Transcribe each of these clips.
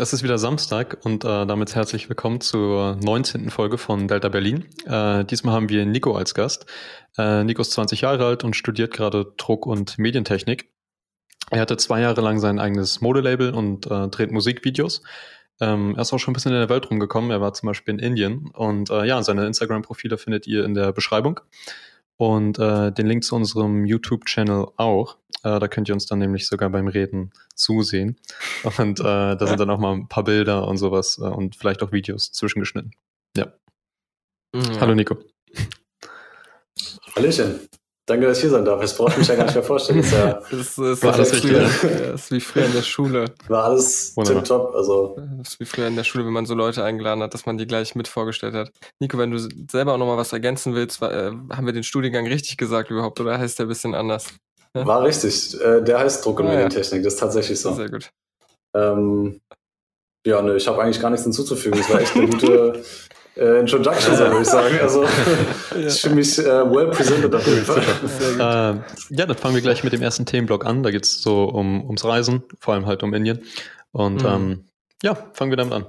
Es ist wieder Samstag und äh, damit herzlich willkommen zur 19. Folge von Delta Berlin. Äh, diesmal haben wir Nico als Gast. Äh, Nico ist 20 Jahre alt und studiert gerade Druck- und Medientechnik. Er hatte zwei Jahre lang sein eigenes Modelabel und äh, dreht Musikvideos. Ähm, er ist auch schon ein bisschen in der Welt rumgekommen. Er war zum Beispiel in Indien. Und äh, ja, seine Instagram-Profile findet ihr in der Beschreibung. Und äh, den Link zu unserem YouTube-Channel auch. Äh, da könnt ihr uns dann nämlich sogar beim Reden zusehen. Und äh, da sind dann auch mal ein paar Bilder und sowas äh, und vielleicht auch Videos zwischengeschnitten. Ja. ja. Hallo Nico. Hallöchen. Danke, dass ich hier sein darf. Das brauche ich mich ja gar nicht mehr vorstellen. Das ist, ja das ist, war alles früher, ja, ist wie früher in der Schule. War alles tipptopp. Also. Das ist wie früher in der Schule, wenn man so Leute eingeladen hat, dass man die gleich mit vorgestellt hat. Nico, wenn du selber auch nochmal was ergänzen willst, war, äh, haben wir den Studiengang richtig gesagt überhaupt oder heißt der ein bisschen anders? Ja? War richtig. Äh, der heißt Druck- und ah, Medientechnik. Das ist tatsächlich so. Sehr gut. Ähm, ja, ne, ich habe eigentlich gar nichts hinzuzufügen. Es war echt eine gute äh, Introduction, so würde ich sagen. Also ich fühle mich äh, well presented auf jeden Fall. Äh, ja, dann fangen wir gleich mit dem ersten Themenblock an. Da geht es so um, ums Reisen, vor allem halt um Indien. Und mhm. ähm, ja, fangen wir damit an.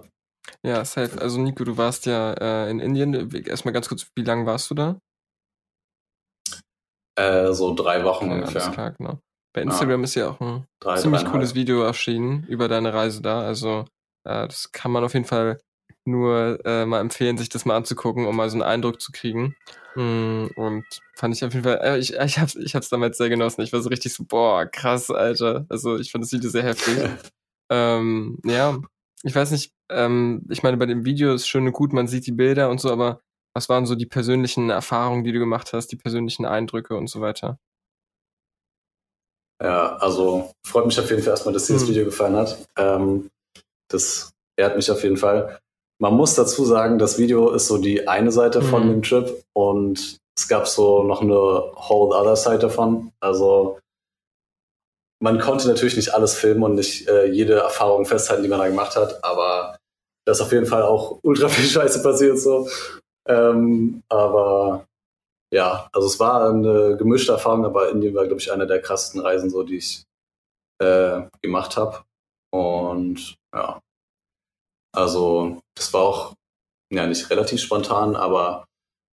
Ja, safe. Also Nico, du warst ja äh, in Indien. Erstmal ganz kurz, wie lange warst du da? Äh, so drei Wochen ja, ungefähr. Alles klar, genau. Bei Instagram ja. ist ja auch ein drei, ziemlich cooles Video erschienen über deine Reise da. Also äh, das kann man auf jeden Fall nur äh, mal empfehlen, sich das mal anzugucken, um mal so einen Eindruck zu kriegen. Mm, und fand ich auf jeden Fall, äh, ich, ich hab's, ich hab's damals sehr genossen. Ich war so richtig so, boah, krass, Alter. Also ich fand das Video sehr heftig. ähm, ja, ich weiß nicht, ähm, ich meine, bei dem Video ist schön und gut, man sieht die Bilder und so, aber was waren so die persönlichen Erfahrungen, die du gemacht hast, die persönlichen Eindrücke und so weiter? Ja, also freut mich auf jeden Fall erstmal, dass dir das hm. Video gefallen hat. Ähm, das ehrt mich auf jeden Fall. Man muss dazu sagen, das Video ist so die eine Seite von mhm. dem Trip und es gab so noch eine whole other Side davon. Also man konnte natürlich nicht alles filmen und nicht äh, jede Erfahrung festhalten, die man da gemacht hat, aber da ist auf jeden Fall auch ultra viel Scheiße passiert so. Ähm, aber ja, also es war eine gemischte Erfahrung, aber Indien war, glaube ich, eine der krassesten Reisen, so die ich äh, gemacht habe. Und ja, also das war auch ja nicht relativ spontan, aber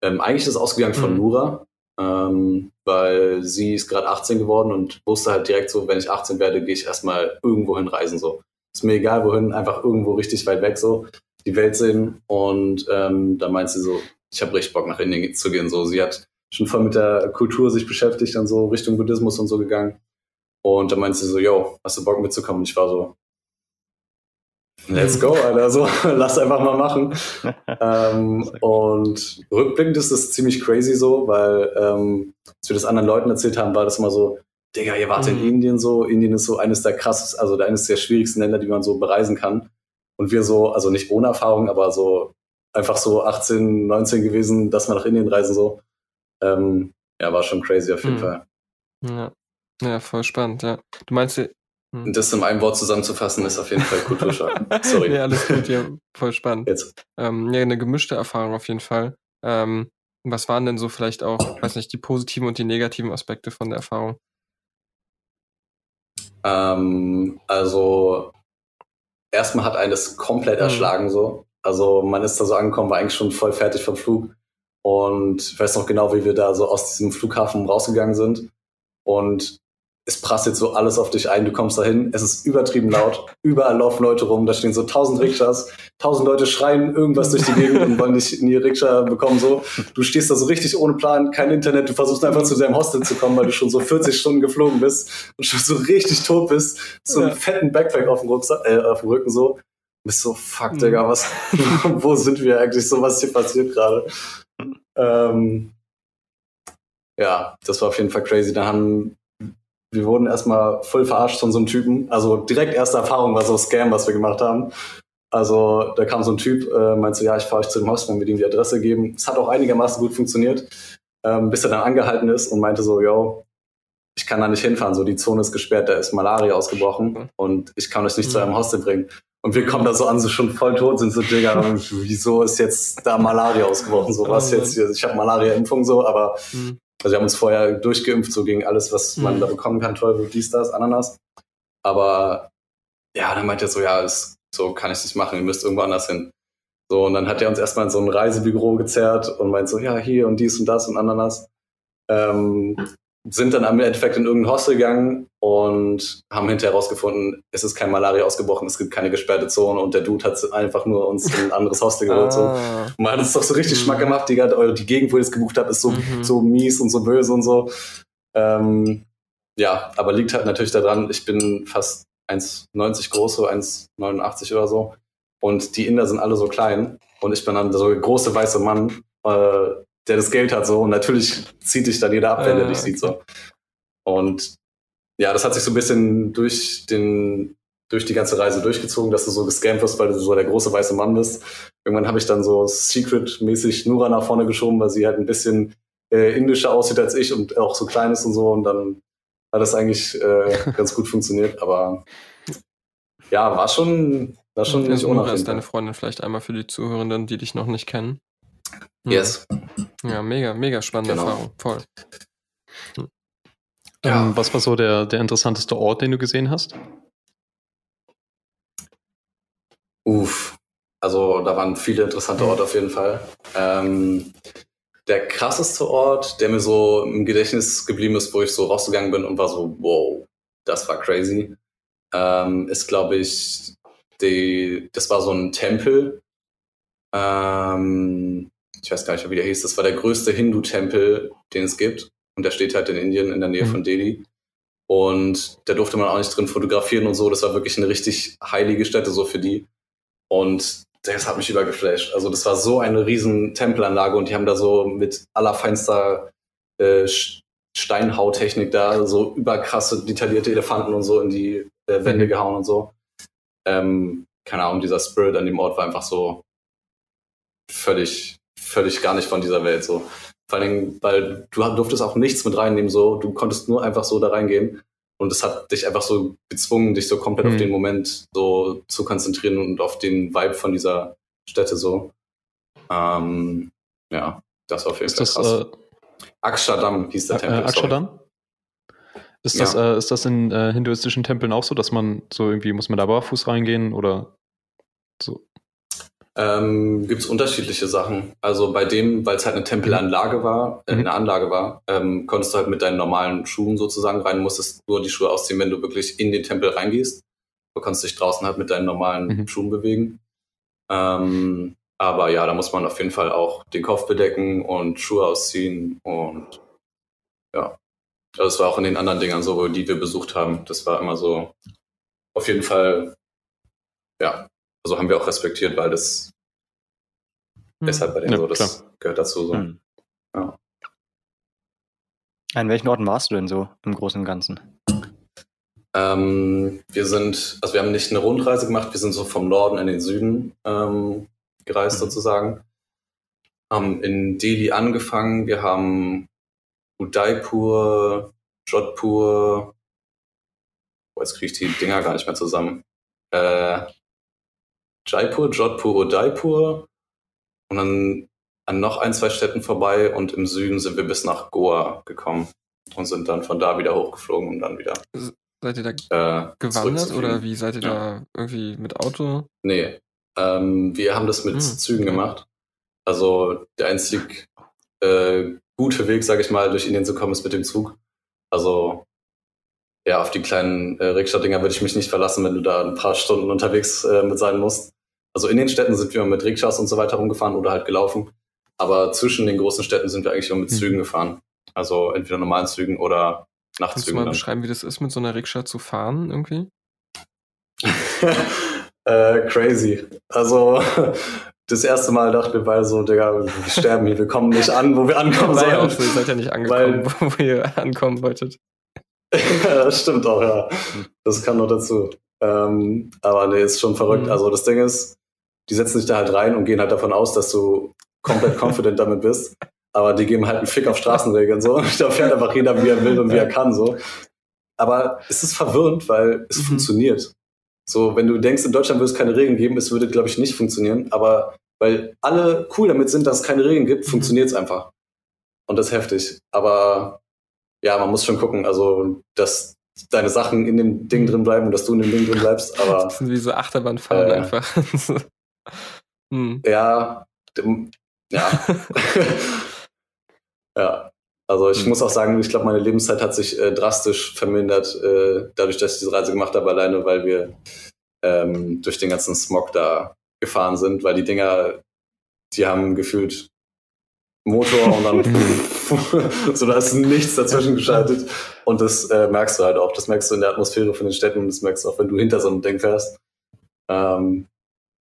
ähm, eigentlich ist es ausgegangen von mhm. Nura, ähm, weil sie ist gerade 18 geworden und wusste halt direkt so, wenn ich 18 werde, gehe ich erstmal irgendwo hin reisen so. Ist mir egal wohin, einfach irgendwo richtig weit weg so, die Welt sehen und ähm, da meint sie so, ich habe richtig Bock nach Indien zu gehen so. Sie hat schon voll mit der Kultur sich beschäftigt, dann so Richtung Buddhismus und so gegangen. Und da meinte sie so, yo, hast du Bock mitzukommen? Und ich war so, Let's go, Alter. So, lass einfach mal machen. ähm, und rückblickend ist das ziemlich crazy so, weil ähm, als wir das anderen Leuten erzählt haben, war das immer so, Digga, ihr wart mhm. in Indien so. Indien ist so eines der krassesten, also eines der schwierigsten Länder, die man so bereisen kann. Und wir so, also nicht ohne Erfahrung, aber so einfach so 18, 19 gewesen, dass wir nach Indien reisen so. Ähm, ja, war schon crazy auf jeden mhm. Fall. Ja. ja, voll spannend, ja. Du meinst, hm. Das in einem Wort zusammenzufassen, ist auf jeden Fall Kulturschock. Sorry. ja, alles gut, ja, voll spannend. Jetzt. Ähm, ja, eine gemischte Erfahrung auf jeden Fall. Ähm, was waren denn so vielleicht auch, weiß nicht, die positiven und die negativen Aspekte von der Erfahrung? Ähm, also erstmal hat einen das komplett mhm. erschlagen so. Also man ist da so angekommen, war eigentlich schon voll fertig vom Flug. Und ich weiß noch genau, wie wir da so aus diesem Flughafen rausgegangen sind. Und es prasselt so alles auf dich ein, du kommst dahin, es ist übertrieben laut, überall laufen Leute rum, da stehen so tausend Rikschas, tausend Leute schreien irgendwas durch die Gegend und wollen dich in die Rikscha bekommen, so. Du stehst da so richtig ohne Plan, kein Internet, du versuchst einfach zu deinem Hostel zu kommen, weil du schon so 40 Stunden geflogen bist und schon so richtig tot bist, so einen fetten Backpack auf dem, Rucksack, äh, auf dem Rücken so. Du bist so, fuck, mhm. Digga, was, wo sind wir eigentlich so, was hier passiert gerade? Ähm, ja, das war auf jeden Fall crazy. Da haben wir wurden erstmal voll verarscht von so einem Typen. Also direkt erste Erfahrung war so ein Scam, was wir gemacht haben. Also da kam so ein Typ, äh, meinte so, ja, ich fahre euch zu dem Hostel, wir ihm die Adresse geben. Es hat auch einigermaßen gut funktioniert, ähm, bis er dann angehalten ist und meinte so, yo, ich kann da nicht hinfahren, so die Zone ist gesperrt, da ist Malaria ausgebrochen und ich kann euch nicht mhm. zu einem Hostel bringen. Und wir kommen da so an, so schon voll tot sind, so, Digga, wieso ist jetzt da Malaria ausgebrochen? So, was jetzt hier? Ich habe Malaria-Impfung so, aber mhm. Also wir haben uns vorher durchgeimpft, so gegen alles, was man mhm. da bekommen kann, Teufel, dies, das, Ananas. Aber ja, dann meint er so, ja, es, so kann ich nicht machen, ihr müsst irgendwo anders hin. So, und dann hat er uns erstmal in so ein Reisebüro gezerrt und meint so, ja, hier und dies und das und Ananas. Ähm, sind dann am Endeffekt in irgendein Hostel gegangen und haben hinterher herausgefunden, es ist kein Malaria ausgebrochen, es gibt keine gesperrte Zone und der Dude hat einfach nur uns in ein anderes Hostel geholt. so. Ah. Man hat es doch so richtig mhm. Schmack gemacht, die, die Gegend, wo ihr es gebucht habt, ist so, mhm. so mies und so böse und so. Ähm, ja, aber liegt halt natürlich daran, ich bin fast 1,90 groß, so 1,89 oder so. Und die Inder sind alle so klein. Und ich bin dann so ein großer weißer Mann, äh, der das Geld hat so. Und natürlich zieht dich dann jeder ab, wenn der dich sieht so. Und ja, das hat sich so ein bisschen durch den durch die ganze Reise durchgezogen, dass du so gescampt wirst, weil du so der große weiße Mann bist. Irgendwann habe ich dann so secret-mäßig Nura nach vorne geschoben, weil sie halt ein bisschen äh, indischer aussieht als ich und auch so klein ist und so. Und dann hat das eigentlich äh, ganz gut funktioniert. Aber ja, war schon, war schon nicht Nura ist deine Freundin vielleicht einmal für die Zuhörenden, die dich noch nicht kennen. Hm. Yes. Ja, mega, mega spannende genau. Erfahrung. Voll. Hm. Ja. Ähm, was war so der, der interessanteste Ort, den du gesehen hast? Uff, also da waren viele interessante hm. Orte auf jeden Fall. Ähm, der krasseste Ort, der mir so im Gedächtnis geblieben ist, wo ich so rausgegangen bin und war so, wow, das war crazy, ähm, ist, glaube ich, die, das war so ein Tempel. Ähm, ich weiß gar nicht, wie der hieß. Das war der größte Hindu-Tempel, den es gibt. Und der steht halt in Indien in der Nähe mhm. von Delhi. Und da durfte man auch nicht drin fotografieren und so. Das war wirklich eine richtig heilige Stätte so für die. Und das hat mich übergeflasht. Also das war so eine riesen Tempelanlage und die haben da so mit allerfeinster äh, Steinhautechnik da so überkrasse, detaillierte Elefanten und so in die äh, Wände mhm. gehauen und so. Ähm, keine Ahnung, dieser Spirit an dem Ort war einfach so völlig, völlig gar nicht von dieser Welt so. Vor allen Dingen, weil du durftest auch nichts mit reinnehmen, so. Du konntest nur einfach so da reingehen. Und es hat dich einfach so gezwungen, dich so komplett mhm. auf den Moment so zu konzentrieren und auf den Vibe von dieser Stätte so. Ähm, ja, das war auf jeden Fall krass. Äh, Akshadam hieß der äh, Tempel. Äh, Akshadam? Ist das, ja. äh, ist das in äh, hinduistischen Tempeln auch so, dass man so irgendwie, muss man da barfuß reingehen oder so? Ähm, Gibt es unterschiedliche Sachen. Also bei dem, weil es halt eine Tempelanlage war, äh, mhm. eine Anlage war, ähm, konntest du halt mit deinen normalen Schuhen sozusagen rein, musstest nur die Schuhe ausziehen, wenn du wirklich in den Tempel reingehst. Du kannst dich draußen halt mit deinen normalen mhm. Schuhen bewegen. Ähm, aber ja, da muss man auf jeden Fall auch den Kopf bedecken und Schuhe ausziehen und ja. Also es war auch in den anderen Dingern so, die wir besucht haben. Das war immer so auf jeden Fall, ja, also haben wir auch respektiert, weil das hm. ist halt bei denen ja, so, das klar. gehört dazu so. Hm. Ja. An welchen Orten warst du denn so im Großen und Ganzen? Ähm, wir sind, also wir haben nicht eine Rundreise gemacht, wir sind so vom Norden in den Süden ähm, gereist mhm. sozusagen. Haben in Delhi angefangen, wir haben Udaipur, Jodhpur, oh, jetzt kriege ich die Dinger gar nicht mehr zusammen. Äh, Jaipur, Jodhpur, Udaipur und dann an noch ein, zwei Städten vorbei und im Süden sind wir bis nach Goa gekommen und sind dann von da wieder hochgeflogen und dann wieder Seid ihr da äh, gewandert oder wie seid ihr ja. da irgendwie mit Auto? Nee, ähm, wir haben das mit hm. Zügen gemacht. Also der einzig äh, gute Weg, sage ich mal, durch Indien zu kommen, ist mit dem Zug. Also ja, auf die kleinen äh, Rikscha-Dinger würde ich mich nicht verlassen, wenn du da ein paar Stunden unterwegs äh, mit sein musst. Also in den Städten sind wir mit Rikschas und so weiter rumgefahren oder halt gelaufen. Aber zwischen den großen Städten sind wir eigentlich immer mit hm. Zügen gefahren. Also entweder normalen Zügen oder Nachtzügen. Kannst du mal dann. beschreiben, wie das ist, mit so einer Rikscha zu fahren irgendwie? äh, crazy. Also das erste Mal dachten wir beide so, Digga, wir sterben hier, wir kommen nicht an, wo wir ankommen sollen. Ja ihr seid ja nicht angekommen, weil, wo ihr ankommen wolltet. das stimmt auch, ja. Das kann noch dazu. Ähm, aber nee, ist schon verrückt. Mhm. Also das Ding ist, die setzen sich da halt rein und gehen halt davon aus, dass du komplett confident damit bist aber die geben halt einen Fick auf Straßenregeln so. Da fährt einfach jeder, wie er will und wie er kann so. Aber es ist verwirrend, weil es mhm. funktioniert. So, wenn du denkst, in Deutschland würde es keine Regeln geben, es würde, glaube ich, nicht funktionieren. Aber weil alle cool damit sind, dass es keine Regeln gibt, mhm. funktioniert es einfach. Und das ist heftig. Aber ja, man muss schon gucken. Also, dass deine Sachen in dem Ding drin bleiben und dass du in dem Ding drin bleibst. Aber, das sind wie so Achterbahnfahren äh, einfach. hm. Ja, ja. ja. Also ich hm. muss auch sagen, ich glaube, meine Lebenszeit hat sich äh, drastisch vermindert, äh, dadurch, dass ich diese Reise gemacht habe, alleine, weil wir ähm, durch den ganzen Smog da gefahren sind, weil die Dinger, die haben gefühlt Motor und dann so da ist nichts dazwischen geschaltet und das äh, merkst du halt auch. Das merkst du in der Atmosphäre von den Städten und das merkst du auch, wenn du hinter so einem Ding fährst. Ähm,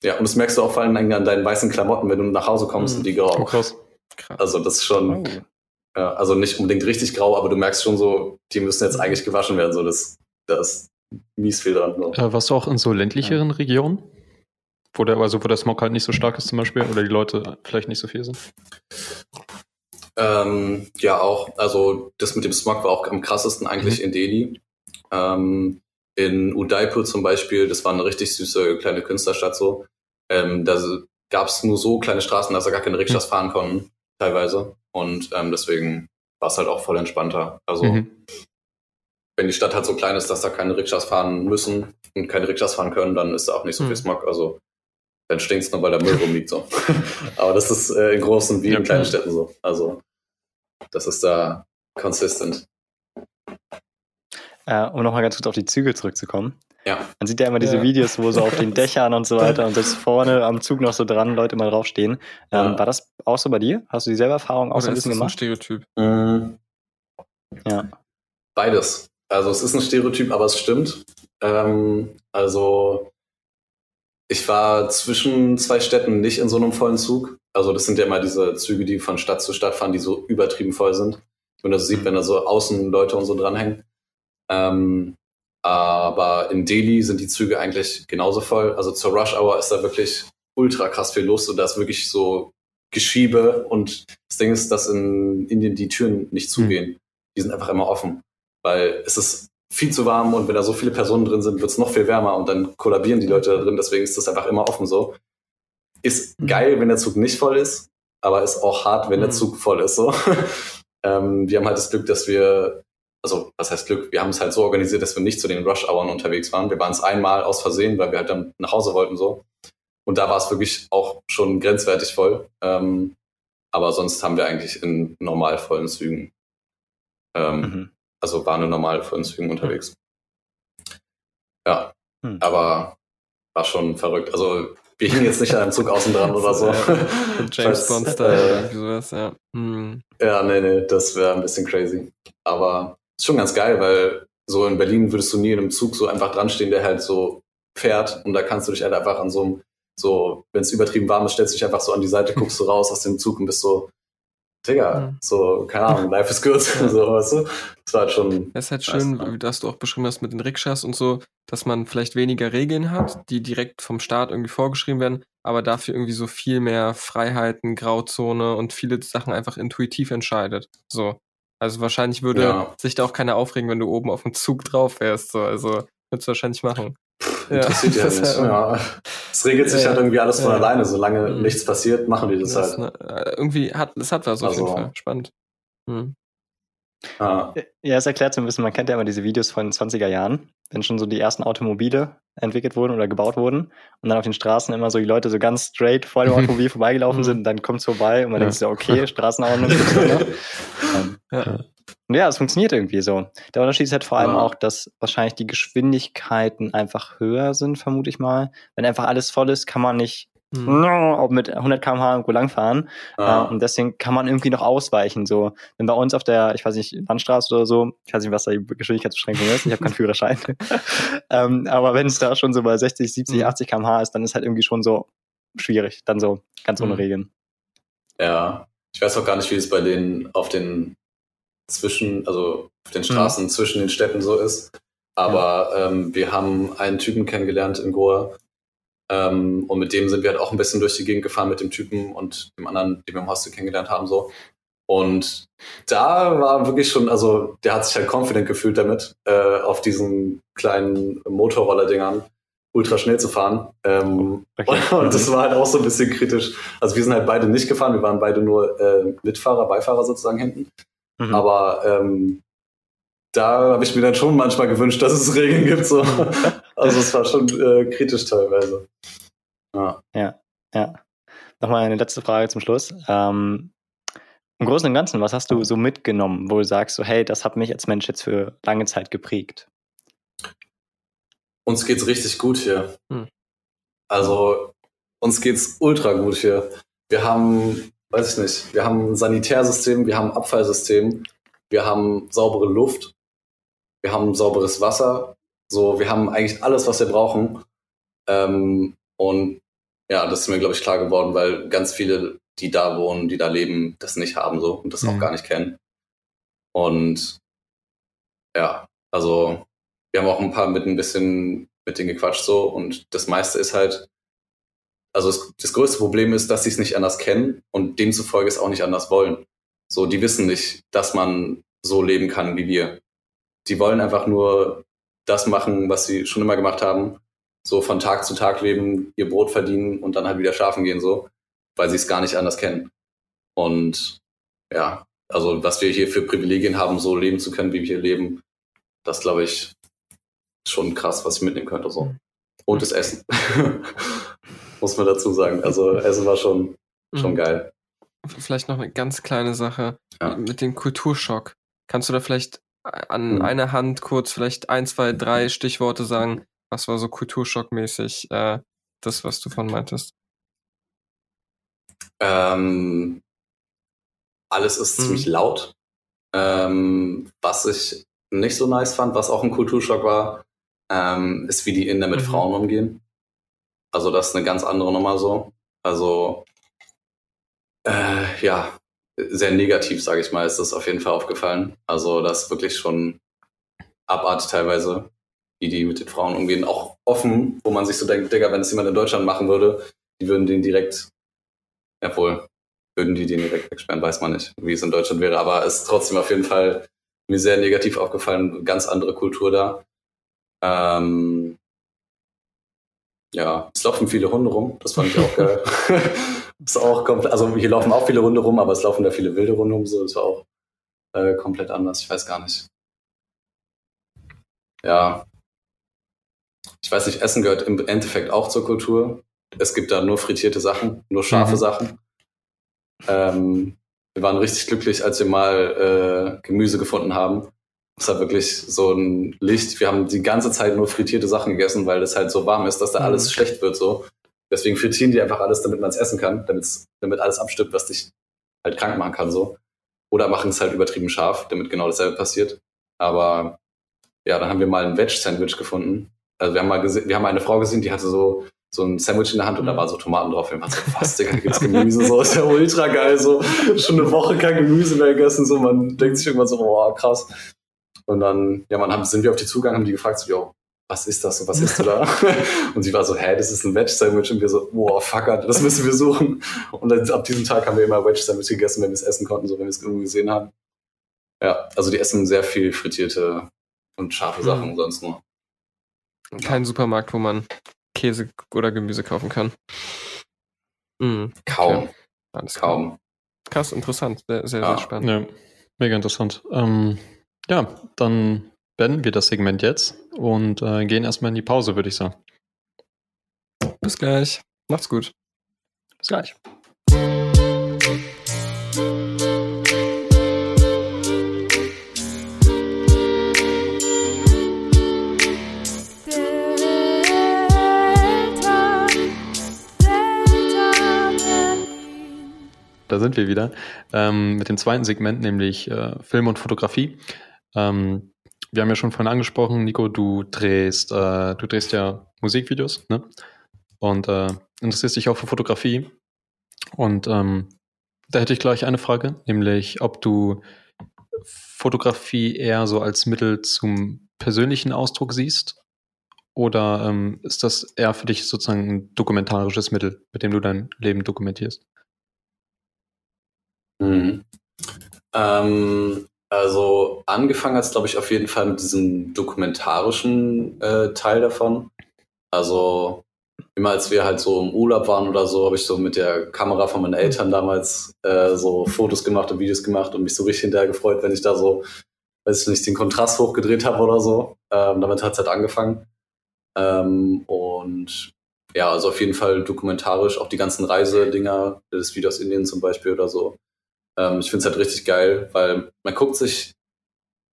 ja, und das merkst du auch vor allem an deinen weißen Klamotten, wenn du nach Hause kommst mhm. und die grau. Oh, krass. Also das ist schon, oh. ja, also nicht unbedingt richtig grau, aber du merkst schon so, die müssen jetzt eigentlich gewaschen werden. So, das, das ist mies viel dran. So. Äh, warst du auch in so ländlicheren ja. Regionen? Wo der, also wo der Smog halt nicht so stark ist zum Beispiel oder die Leute vielleicht nicht so viel sind? Ähm, ja, auch. Also das mit dem Smog war auch am krassesten eigentlich mhm. in Delhi. Ähm, in Udaipur zum Beispiel, das war eine richtig süße kleine Künstlerstadt so. Ähm, da gab es nur so kleine Straßen, dass da gar keine Rikschas mhm. fahren konnten, teilweise. Und ähm, deswegen war es halt auch voll entspannter. Also mhm. wenn die Stadt halt so klein ist, dass da keine Rikschas fahren müssen und keine Rikschas fahren können, dann ist da auch nicht so viel mhm. Smog. Also dann stinkt es nur, weil der Müll rumliegt. So. Aber das ist äh, in großen wie in kleinen Städten so. Also das ist da consistent. Äh, um nochmal ganz kurz auf die Züge zurückzukommen. Ja. Man sieht ja immer diese ja. Videos, wo so auf den Dächern und so weiter und selbst vorne am Zug noch so dran Leute mal draufstehen. Ähm, ja. War das auch so bei dir? Hast du dieselbe Erfahrung auch Oder so ein bisschen gemacht? Ein Stereotyp. Mhm. Ja. Beides. Also es ist ein Stereotyp, aber es stimmt. Ähm, also ich war zwischen zwei Städten nicht in so einem vollen Zug. Also das sind ja immer diese Züge, die von Stadt zu Stadt fahren, die so übertrieben voll sind. Und das sieht, wenn da so außen Leute und so dranhängen. Ähm, aber in Delhi sind die Züge eigentlich genauso voll. Also zur Rush Hour ist da wirklich ultra krass viel los und da ist wirklich so Geschiebe. Und das Ding ist, dass in Indien die Türen nicht zugehen. Mhm. Die sind einfach immer offen. Weil es ist viel zu warm und wenn da so viele Personen drin sind, wird es noch viel wärmer und dann kollabieren die Leute da drin. Deswegen ist das einfach immer offen so. Ist mhm. geil, wenn der Zug nicht voll ist, aber ist auch hart, wenn mhm. der Zug voll ist. So. ähm, wir haben halt das Glück, dass wir, also was heißt Glück, wir haben es halt so organisiert, dass wir nicht zu den Rush-Hours unterwegs waren. Wir waren es einmal aus Versehen, weil wir halt dann nach Hause wollten so. Und da war es wirklich auch schon grenzwertig voll. Ähm, aber sonst haben wir eigentlich in normal vollen Zügen ähm, mhm. Also waren nur normal uns Zügen unterwegs. Ja, hm. aber war schon verrückt. Also wir hingen jetzt nicht an einem Zug außen dran oder so. James Bond Style oder sowas, ja. Hm. Ja, nee, nee, das wäre ein bisschen crazy. Aber ist schon ganz geil, weil so in Berlin würdest du nie in einem Zug so einfach dran stehen, der halt so fährt und da kannst du dich halt einfach an so einem, so, wenn es übertrieben warm ist, stellst du dich einfach so an die Seite, guckst du raus aus dem Zug und bist so, Digga, mhm. so, keine Ahnung, life is good, so, weißt du? Das war halt schon. Es ist halt schön, dass du auch beschrieben hast mit den Rikschas und so, dass man vielleicht weniger Regeln hat, die direkt vom Staat irgendwie vorgeschrieben werden, aber dafür irgendwie so viel mehr Freiheiten, Grauzone und viele Sachen einfach intuitiv entscheidet. So. Also wahrscheinlich würde ja. sich da auch keiner aufregen, wenn du oben auf dem Zug drauf wärst. So. Also würdest du wahrscheinlich machen. Interessiert ja, ja nicht. Ja. Es regelt sich halt irgendwie alles von alleine. Solange mhm. nichts passiert, machen die das, das halt. Äh, irgendwie hat es hat was auf also, jeden Fall. Spannend. Mhm. Ah. Ja, es erklärt so ein bisschen, man kennt ja immer diese Videos von den 20er Jahren, wenn schon so die ersten Automobile entwickelt wurden oder gebaut wurden und dann auf den Straßen immer so die Leute so ganz straight vor dem Automobil vorbeigelaufen sind, dann kommt es vorbei und man denkt sich, okay, Straßenordnung. ne? ja. Ja, es funktioniert irgendwie so. Der Unterschied ist halt vor allem ja. auch, dass wahrscheinlich die Geschwindigkeiten einfach höher sind, vermute ich mal. Wenn einfach alles voll ist, kann man nicht hm. auch mit 100 km/h irgendwo langfahren. Ja. Äh, und deswegen kann man irgendwie noch ausweichen. So, wenn bei uns auf der, ich weiß nicht, Landstraße oder so, ich weiß nicht, was da die Geschwindigkeitsbeschränkung ist, ich habe keinen Führerschein. ähm, aber wenn es da schon so bei 60, 70, hm. 80 km/h ist, dann ist halt irgendwie schon so schwierig, dann so ganz ohne hm. Regeln. Ja, ich weiß auch gar nicht, wie es bei denen auf den zwischen, also auf den Straßen mhm. zwischen den Städten so ist. Aber ja. ähm, wir haben einen Typen kennengelernt in Goa. Ähm, und mit dem sind wir halt auch ein bisschen durch die Gegend gefahren mit dem Typen und dem anderen, den wir im Hostel kennengelernt haben, so. Und da war wirklich schon, also der hat sich halt confident gefühlt damit, äh, auf diesen kleinen Motorroller-Dingern ultra schnell zu fahren. Ähm, okay. Und das war halt auch so ein bisschen kritisch. Also wir sind halt beide nicht gefahren, wir waren beide nur äh, Mitfahrer, Beifahrer sozusagen hinten. Mhm. Aber ähm, da habe ich mir dann schon manchmal gewünscht, dass es Regeln gibt. So. Also es war schon äh, kritisch teilweise. Ja. ja, ja. Nochmal eine letzte Frage zum Schluss. Ähm, Im Großen und Ganzen, was hast du so mitgenommen, wo du sagst, so, hey, das hat mich als Mensch jetzt für lange Zeit geprägt? Uns geht's richtig gut hier. Hm. Also uns geht's ultra gut hier. Wir haben, weiß ich nicht, wir haben ein Sanitärsystem, wir haben ein Abfallsystem, wir haben saubere Luft, wir haben sauberes Wasser, so, wir haben eigentlich alles, was wir brauchen. Ähm, und ja, das ist mir, glaube ich, klar geworden, weil ganz viele, die da wohnen, die da leben, das nicht haben so und das mhm. auch gar nicht kennen. Und ja, also wir haben auch ein paar mit ein bisschen mit denen gequatscht so und das meiste ist halt, also das, das größte Problem ist, dass sie es nicht anders kennen und demzufolge es auch nicht anders wollen. So, die wissen nicht, dass man so leben kann wie wir. Die wollen einfach nur das machen, was sie schon immer gemacht haben. So von Tag zu Tag leben, ihr Brot verdienen und dann halt wieder schlafen gehen, so, weil sie es gar nicht anders kennen. Und ja, also was wir hier für Privilegien haben, so leben zu können, wie wir hier leben, das glaube ich schon krass, was ich mitnehmen könnte. So. Und das Essen. Muss man dazu sagen. Also Essen war schon, schon mhm. geil. Vielleicht noch eine ganz kleine Sache ja. mit dem Kulturschock. Kannst du da vielleicht an mhm. einer Hand kurz vielleicht ein, zwei, drei Stichworte sagen? Was war so kulturschockmäßig äh, das, was du von meintest? Ähm, alles ist mhm. ziemlich laut. Ähm, was ich nicht so nice fand, was auch ein Kulturschock war, ähm, ist, wie die Inder mit mhm. Frauen umgehen. Also das ist eine ganz andere Nummer so. Also äh, ja, sehr negativ, sage ich mal, ist das auf jeden Fall aufgefallen. Also das ist wirklich schon abartig teilweise, wie die mit den Frauen umgehen. Auch offen, wo man sich so denkt, Digga, wenn es jemand in Deutschland machen würde, die würden den direkt, jawohl, würden die den direkt wegsperren, weiß man nicht, wie es in Deutschland wäre. Aber es ist trotzdem auf jeden Fall mir sehr negativ aufgefallen, ganz andere Kultur da. Ähm, ja, es laufen viele Hunde rum, das fand ich auch geil. ist auch komplett, also hier laufen auch viele Hunde rum, aber es laufen da viele wilde Hunde rum, so, das war auch äh, komplett anders, ich weiß gar nicht. Ja. Ich weiß nicht, Essen gehört im Endeffekt auch zur Kultur. Es gibt da nur frittierte Sachen, nur scharfe mhm. Sachen. Ähm, wir waren richtig glücklich, als wir mal äh, Gemüse gefunden haben es war wirklich so ein Licht. Wir haben die ganze Zeit nur frittierte Sachen gegessen, weil es halt so warm ist, dass da alles mhm. schlecht wird so. Deswegen frittieren die einfach alles, damit man es essen kann, damit alles abstirbt, was dich halt krank machen kann so. Oder machen es halt übertrieben scharf, damit genau dasselbe passiert. Aber ja, dann haben wir mal ein Veg-Sandwich gefunden. Also wir haben mal gesehen, wir haben eine Frau gesehen, die hatte so so ein Sandwich in der Hand und da mhm. waren so Tomaten drauf. Wir waren so, was, Digga, gibt's Gemüse, so ist ja ultra geil, so schon eine Woche kein Gemüse mehr gegessen, so man denkt sich irgendwann so, oh krass. Und dann, ja, man haben, sind wir auf die zugegangen, haben die gefragt, so, yo, was ist das so, was ist du da? und sie war so, hä, das ist ein Wedge-Sandwich. Und wir so, boah, fuck, das müssen wir suchen. Und dann, ab diesem Tag haben wir immer Wedge-Sandwich gegessen, wenn wir es essen konnten, so wenn wir es irgendwo gesehen haben. Ja, also die essen sehr viel frittierte und scharfe Sachen mhm. sonst nur. Kein Supermarkt, wo man Käse oder Gemüse kaufen kann. Mhm. Kaum. Okay. Alles Kaum. Krass, interessant. Sehr, sehr, ja. sehr spannend. Ja, mega interessant. Ähm, ja, dann beenden wir das Segment jetzt und äh, gehen erstmal in die Pause, würde ich sagen. Bis gleich. Macht's gut. Bis gleich. Da sind wir wieder ähm, mit dem zweiten Segment, nämlich äh, Film und Fotografie. Ähm, wir haben ja schon vorhin angesprochen, Nico, du drehst, äh, du drehst ja Musikvideos, ne? Und äh, interessierst dich auch für Fotografie. Und ähm, da hätte ich gleich eine Frage, nämlich ob du Fotografie eher so als Mittel zum persönlichen Ausdruck siehst oder ähm, ist das eher für dich sozusagen ein dokumentarisches Mittel, mit dem du dein Leben dokumentierst? Mhm. Ähm, also angefangen hat es, glaube ich, auf jeden Fall mit diesem dokumentarischen äh, Teil davon. Also immer als wir halt so im Urlaub waren oder so, habe ich so mit der Kamera von meinen Eltern damals äh, so Fotos gemacht und Videos gemacht und mich so richtig hinterher gefreut, wenn ich da so, weiß ich nicht, den Kontrast hochgedreht habe oder so. Ähm, damit hat es halt angefangen. Ähm, und ja, also auf jeden Fall dokumentarisch, auch die ganzen Reisedinger, das Video aus Indien zum Beispiel oder so. Ähm, ich finde es halt richtig geil, weil man guckt sich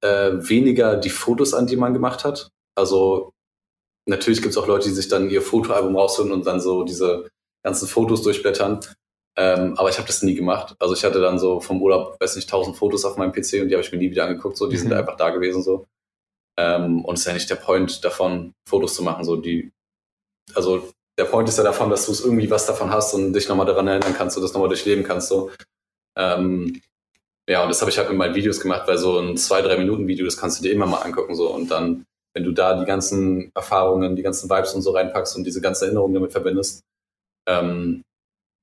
äh, weniger die Fotos an, die man gemacht hat. Also natürlich gibt es auch Leute, die sich dann ihr Fotoalbum rausholen und dann so diese ganzen Fotos durchblättern. Ähm, aber ich habe das nie gemacht. Also ich hatte dann so vom Urlaub, weiß nicht, tausend Fotos auf meinem PC und die habe ich mir nie wieder angeguckt. So, die mhm. sind einfach da gewesen so. Ähm, und es ist ja nicht der Point davon, Fotos zu machen. So die, also der Point ist ja davon, dass du es irgendwie was davon hast und dich nochmal daran erinnern kannst und das nochmal durchleben kannst. So. Ähm, ja, und das habe ich halt mit meinen Videos gemacht, weil so ein zwei, drei Minuten Video, das kannst du dir immer mal angucken. So. Und dann, wenn du da die ganzen Erfahrungen, die ganzen Vibes und so reinpackst und diese ganze Erinnerung damit verbindest, ähm,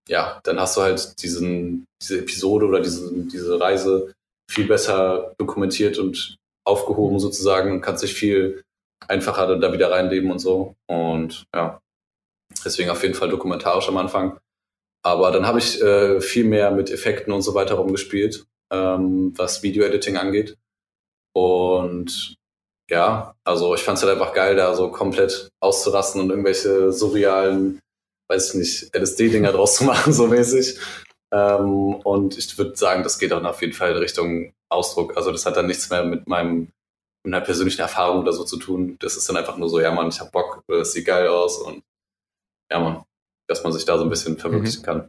ja, dann hast du halt diesen, diese Episode oder diese, diese Reise viel besser dokumentiert und aufgehoben sozusagen und kannst dich viel einfacher da wieder reinleben und so. Und ja, deswegen auf jeden Fall dokumentarisch am Anfang. Aber dann habe ich äh, viel mehr mit Effekten und so weiter rumgespielt, ähm, was Video-Editing angeht. Und ja, also ich fand es halt einfach geil, da so komplett auszurasten und irgendwelche surrealen weiß ich nicht, LSD-Dinger draus zu machen, so mäßig. Ähm, und ich würde sagen, das geht dann auf jeden Fall in Richtung Ausdruck. Also das hat dann nichts mehr mit meinem mit einer persönlichen Erfahrung oder so zu tun. Das ist dann einfach nur so, ja Mann, ich hab Bock, das sieht geil aus und ja Mann, dass man sich da so ein bisschen verwirklichen mhm. kann.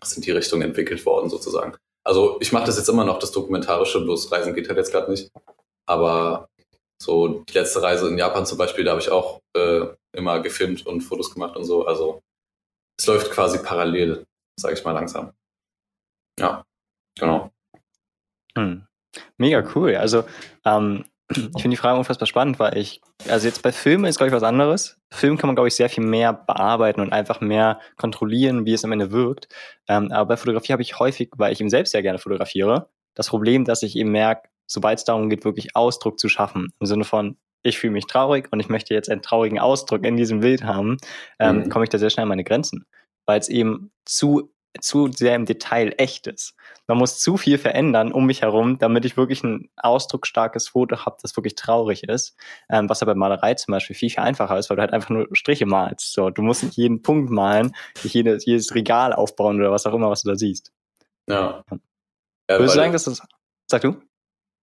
Das sind die Richtungen entwickelt worden sozusagen. Also ich mache das jetzt immer noch, das Dokumentarische, bloß Reisen geht halt jetzt gerade nicht. Aber so die letzte Reise in Japan zum Beispiel, da habe ich auch äh, immer gefilmt und Fotos gemacht und so. Also es läuft quasi parallel, sage ich mal langsam. Ja, genau. Hm. Mega cool. Also ähm, ich finde die Frage unfassbar spannend, weil ich, also jetzt bei Filmen ist, glaube ich, was anderes. Film kann man, glaube ich, sehr viel mehr bearbeiten und einfach mehr kontrollieren, wie es am Ende wirkt. Ähm, aber bei Fotografie habe ich häufig, weil ich eben selbst sehr gerne fotografiere, das Problem, dass ich eben merke, sobald es darum geht, wirklich Ausdruck zu schaffen, im Sinne von, ich fühle mich traurig und ich möchte jetzt einen traurigen Ausdruck in diesem Bild haben, ähm, mhm. komme ich da sehr schnell an meine Grenzen, weil es eben zu zu sehr im Detail echt ist. Man muss zu viel verändern um mich herum, damit ich wirklich ein ausdrucksstarkes Foto habe, das wirklich traurig ist. Ähm, was aber bei Malerei zum Beispiel viel, viel einfacher ist, weil du halt einfach nur Striche malst. So, du musst nicht jeden Punkt malen, nicht jedes, jedes Regal aufbauen oder was auch immer, was du da siehst. Ja. ja Würdest du sagen, dass das. Sag du?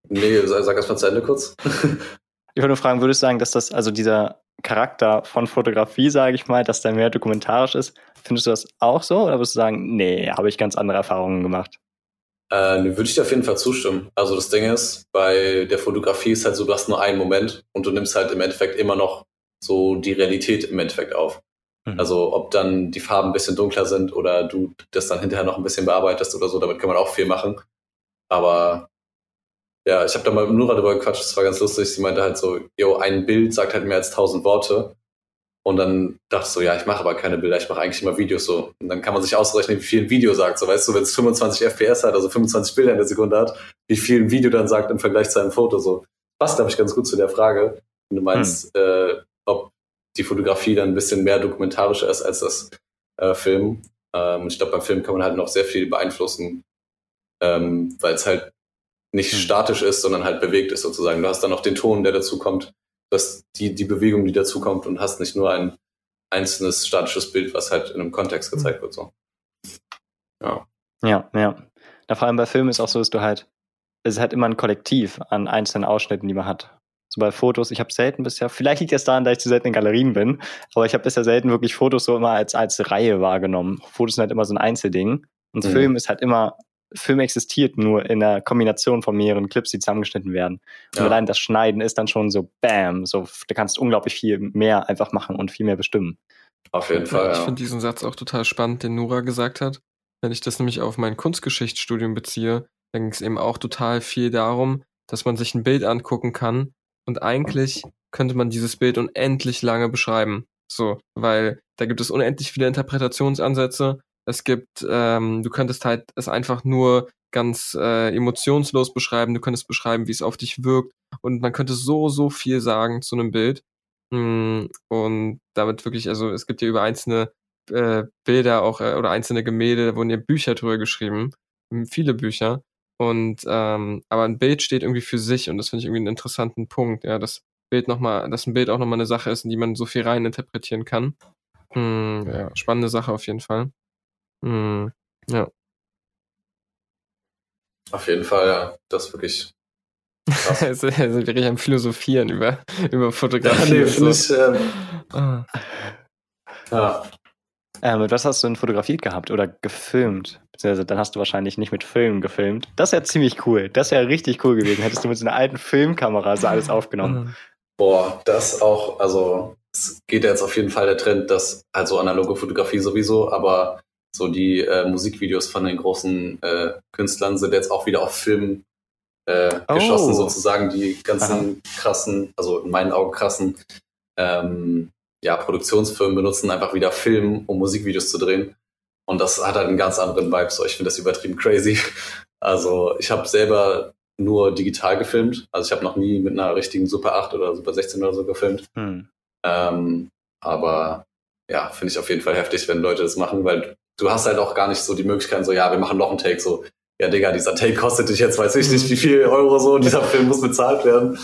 Nee, sag erst mal zu Ende kurz. ich würde nur fragen, würdest du sagen, dass das, also dieser Charakter von Fotografie, sage ich mal, dass der mehr dokumentarisch ist, findest du das auch so? Oder würdest du sagen, nee, habe ich ganz andere Erfahrungen gemacht? Äh, nee, würde ich dir auf jeden Fall zustimmen. Also das Ding ist, bei der Fotografie ist halt so, du hast nur einen Moment und du nimmst halt im Endeffekt immer noch so die Realität im Endeffekt auf. Mhm. Also ob dann die Farben ein bisschen dunkler sind oder du das dann hinterher noch ein bisschen bearbeitest oder so, damit kann man auch viel machen. Aber ja, ich habe da mal mit Nura drüber gequatscht, das war ganz lustig. Sie meinte halt so, yo, ein Bild sagt halt mehr als tausend Worte. Und dann dachte ich so, ja, ich mache aber keine Bilder, ich mache eigentlich immer Videos so. Und dann kann man sich ausrechnen, wie viel ein Video sagt. So, weißt du, wenn es 25 FPS hat, also 25 Bilder in der Sekunde hat, wie viel ein Video dann sagt im Vergleich zu einem Foto. So, passt, glaube ich, ganz gut zu der Frage. Wenn du meinst, hm. äh, ob die Fotografie dann ein bisschen mehr dokumentarischer ist als das äh, Film. Ähm, ich glaube, beim Film kann man halt noch sehr viel beeinflussen, ähm, weil es halt nicht hm. statisch ist, sondern halt bewegt ist sozusagen. Du hast dann noch den Ton, der dazu kommt, dass die, die Bewegung, die dazu kommt und hast nicht nur ein einzelnes statisches Bild, was halt in einem Kontext hm. gezeigt wird. So. Ja. Ja, ja. Da vor allem bei Filmen ist auch so, dass du halt, es ist halt immer ein Kollektiv an einzelnen Ausschnitten, die man hat. So bei Fotos, ich habe selten bisher, vielleicht liegt das daran, dass ich zu selten in Galerien bin, aber ich habe bisher selten wirklich Fotos so immer als, als Reihe wahrgenommen. Fotos sind halt immer so ein Einzelding. Und mhm. Film ist halt immer Film existiert nur in der Kombination von mehreren Clips, die zusammengeschnitten werden. Und ja. allein das Schneiden ist dann schon so bam, so du kannst unglaublich viel mehr einfach machen und viel mehr bestimmen. Auf jeden Fall. Ich ja. finde diesen Satz auch total spannend, den Nura gesagt hat. Wenn ich das nämlich auf mein Kunstgeschichtsstudium beziehe, dann ging es eben auch total viel darum, dass man sich ein Bild angucken kann und eigentlich könnte man dieses Bild unendlich lange beschreiben. So, weil da gibt es unendlich viele Interpretationsansätze es gibt, ähm, du könntest halt es einfach nur ganz äh, emotionslos beschreiben, du könntest beschreiben, wie es auf dich wirkt und man könnte so, so viel sagen zu einem Bild. Mm, und damit wirklich, also es gibt ja über einzelne äh, Bilder auch äh, oder einzelne Gemälde, da wurden ja Bücher drüber geschrieben, viele Bücher. Und ähm, aber ein Bild steht irgendwie für sich und das finde ich irgendwie einen interessanten Punkt, ja, dass Bild noch mal, dass ein Bild auch nochmal eine Sache ist, in die man so viel rein interpretieren kann. Hm, ja, spannende Sache auf jeden Fall. Hm, ja. Auf jeden Fall, ja. Das ist wirklich. also, also wirklich am Philosophieren über, über Fotografie. Ja, nee, so. ich, ähm, ah. Ja. Äh, mit was hast du denn fotografiert gehabt oder gefilmt? Beziehungsweise dann hast du wahrscheinlich nicht mit Film gefilmt. Das wäre ziemlich cool. Das wäre richtig cool gewesen. Hättest du mit so einer alten Filmkamera so alles aufgenommen. Mhm. Boah, das auch, also es geht jetzt auf jeden Fall der Trend, dass also analoge Fotografie sowieso, aber so die äh, Musikvideos von den großen äh, Künstlern sind jetzt auch wieder auf Film äh, oh. geschossen, sozusagen die ganzen Aha. krassen, also in meinen Augen krassen ähm, ja, Produktionsfirmen benutzen einfach wieder Film, um Musikvideos zu drehen. Und das hat halt einen ganz anderen Vibe. So, ich finde das übertrieben crazy. Also ich habe selber nur digital gefilmt. Also ich habe noch nie mit einer richtigen Super 8 oder Super 16 oder so gefilmt. Hm. Ähm, aber ja, finde ich auf jeden Fall heftig, wenn Leute das machen, weil du hast halt auch gar nicht so die Möglichkeit, so, ja, wir machen noch einen Take, so, ja, Digga, dieser Take kostet dich jetzt, weiß ich nicht, wie viel Euro so, dieser Film muss bezahlt werden.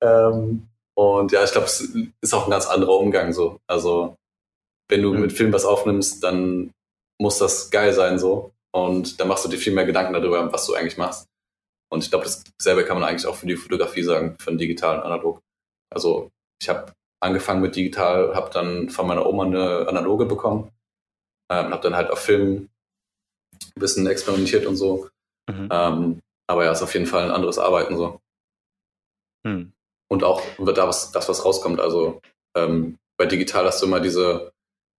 Ähm, und ja, ich glaube, es ist auch ein ganz anderer Umgang so. Also, wenn du mhm. mit Film was aufnimmst, dann muss das geil sein so. Und dann machst du dir viel mehr Gedanken darüber, was du eigentlich machst. Und ich glaube, dasselbe kann man eigentlich auch für die Fotografie sagen, für den digitalen Analog. Also ich habe angefangen mit digital, habe dann von meiner Oma eine analoge bekommen, ähm, habe dann halt auf Film ein bisschen experimentiert und so. Mhm. Ähm, aber ja, ist auf jeden Fall ein anderes Arbeiten so. Mhm. Und auch wird da was, das, was rauskommt. Also ähm, bei digital hast du immer diese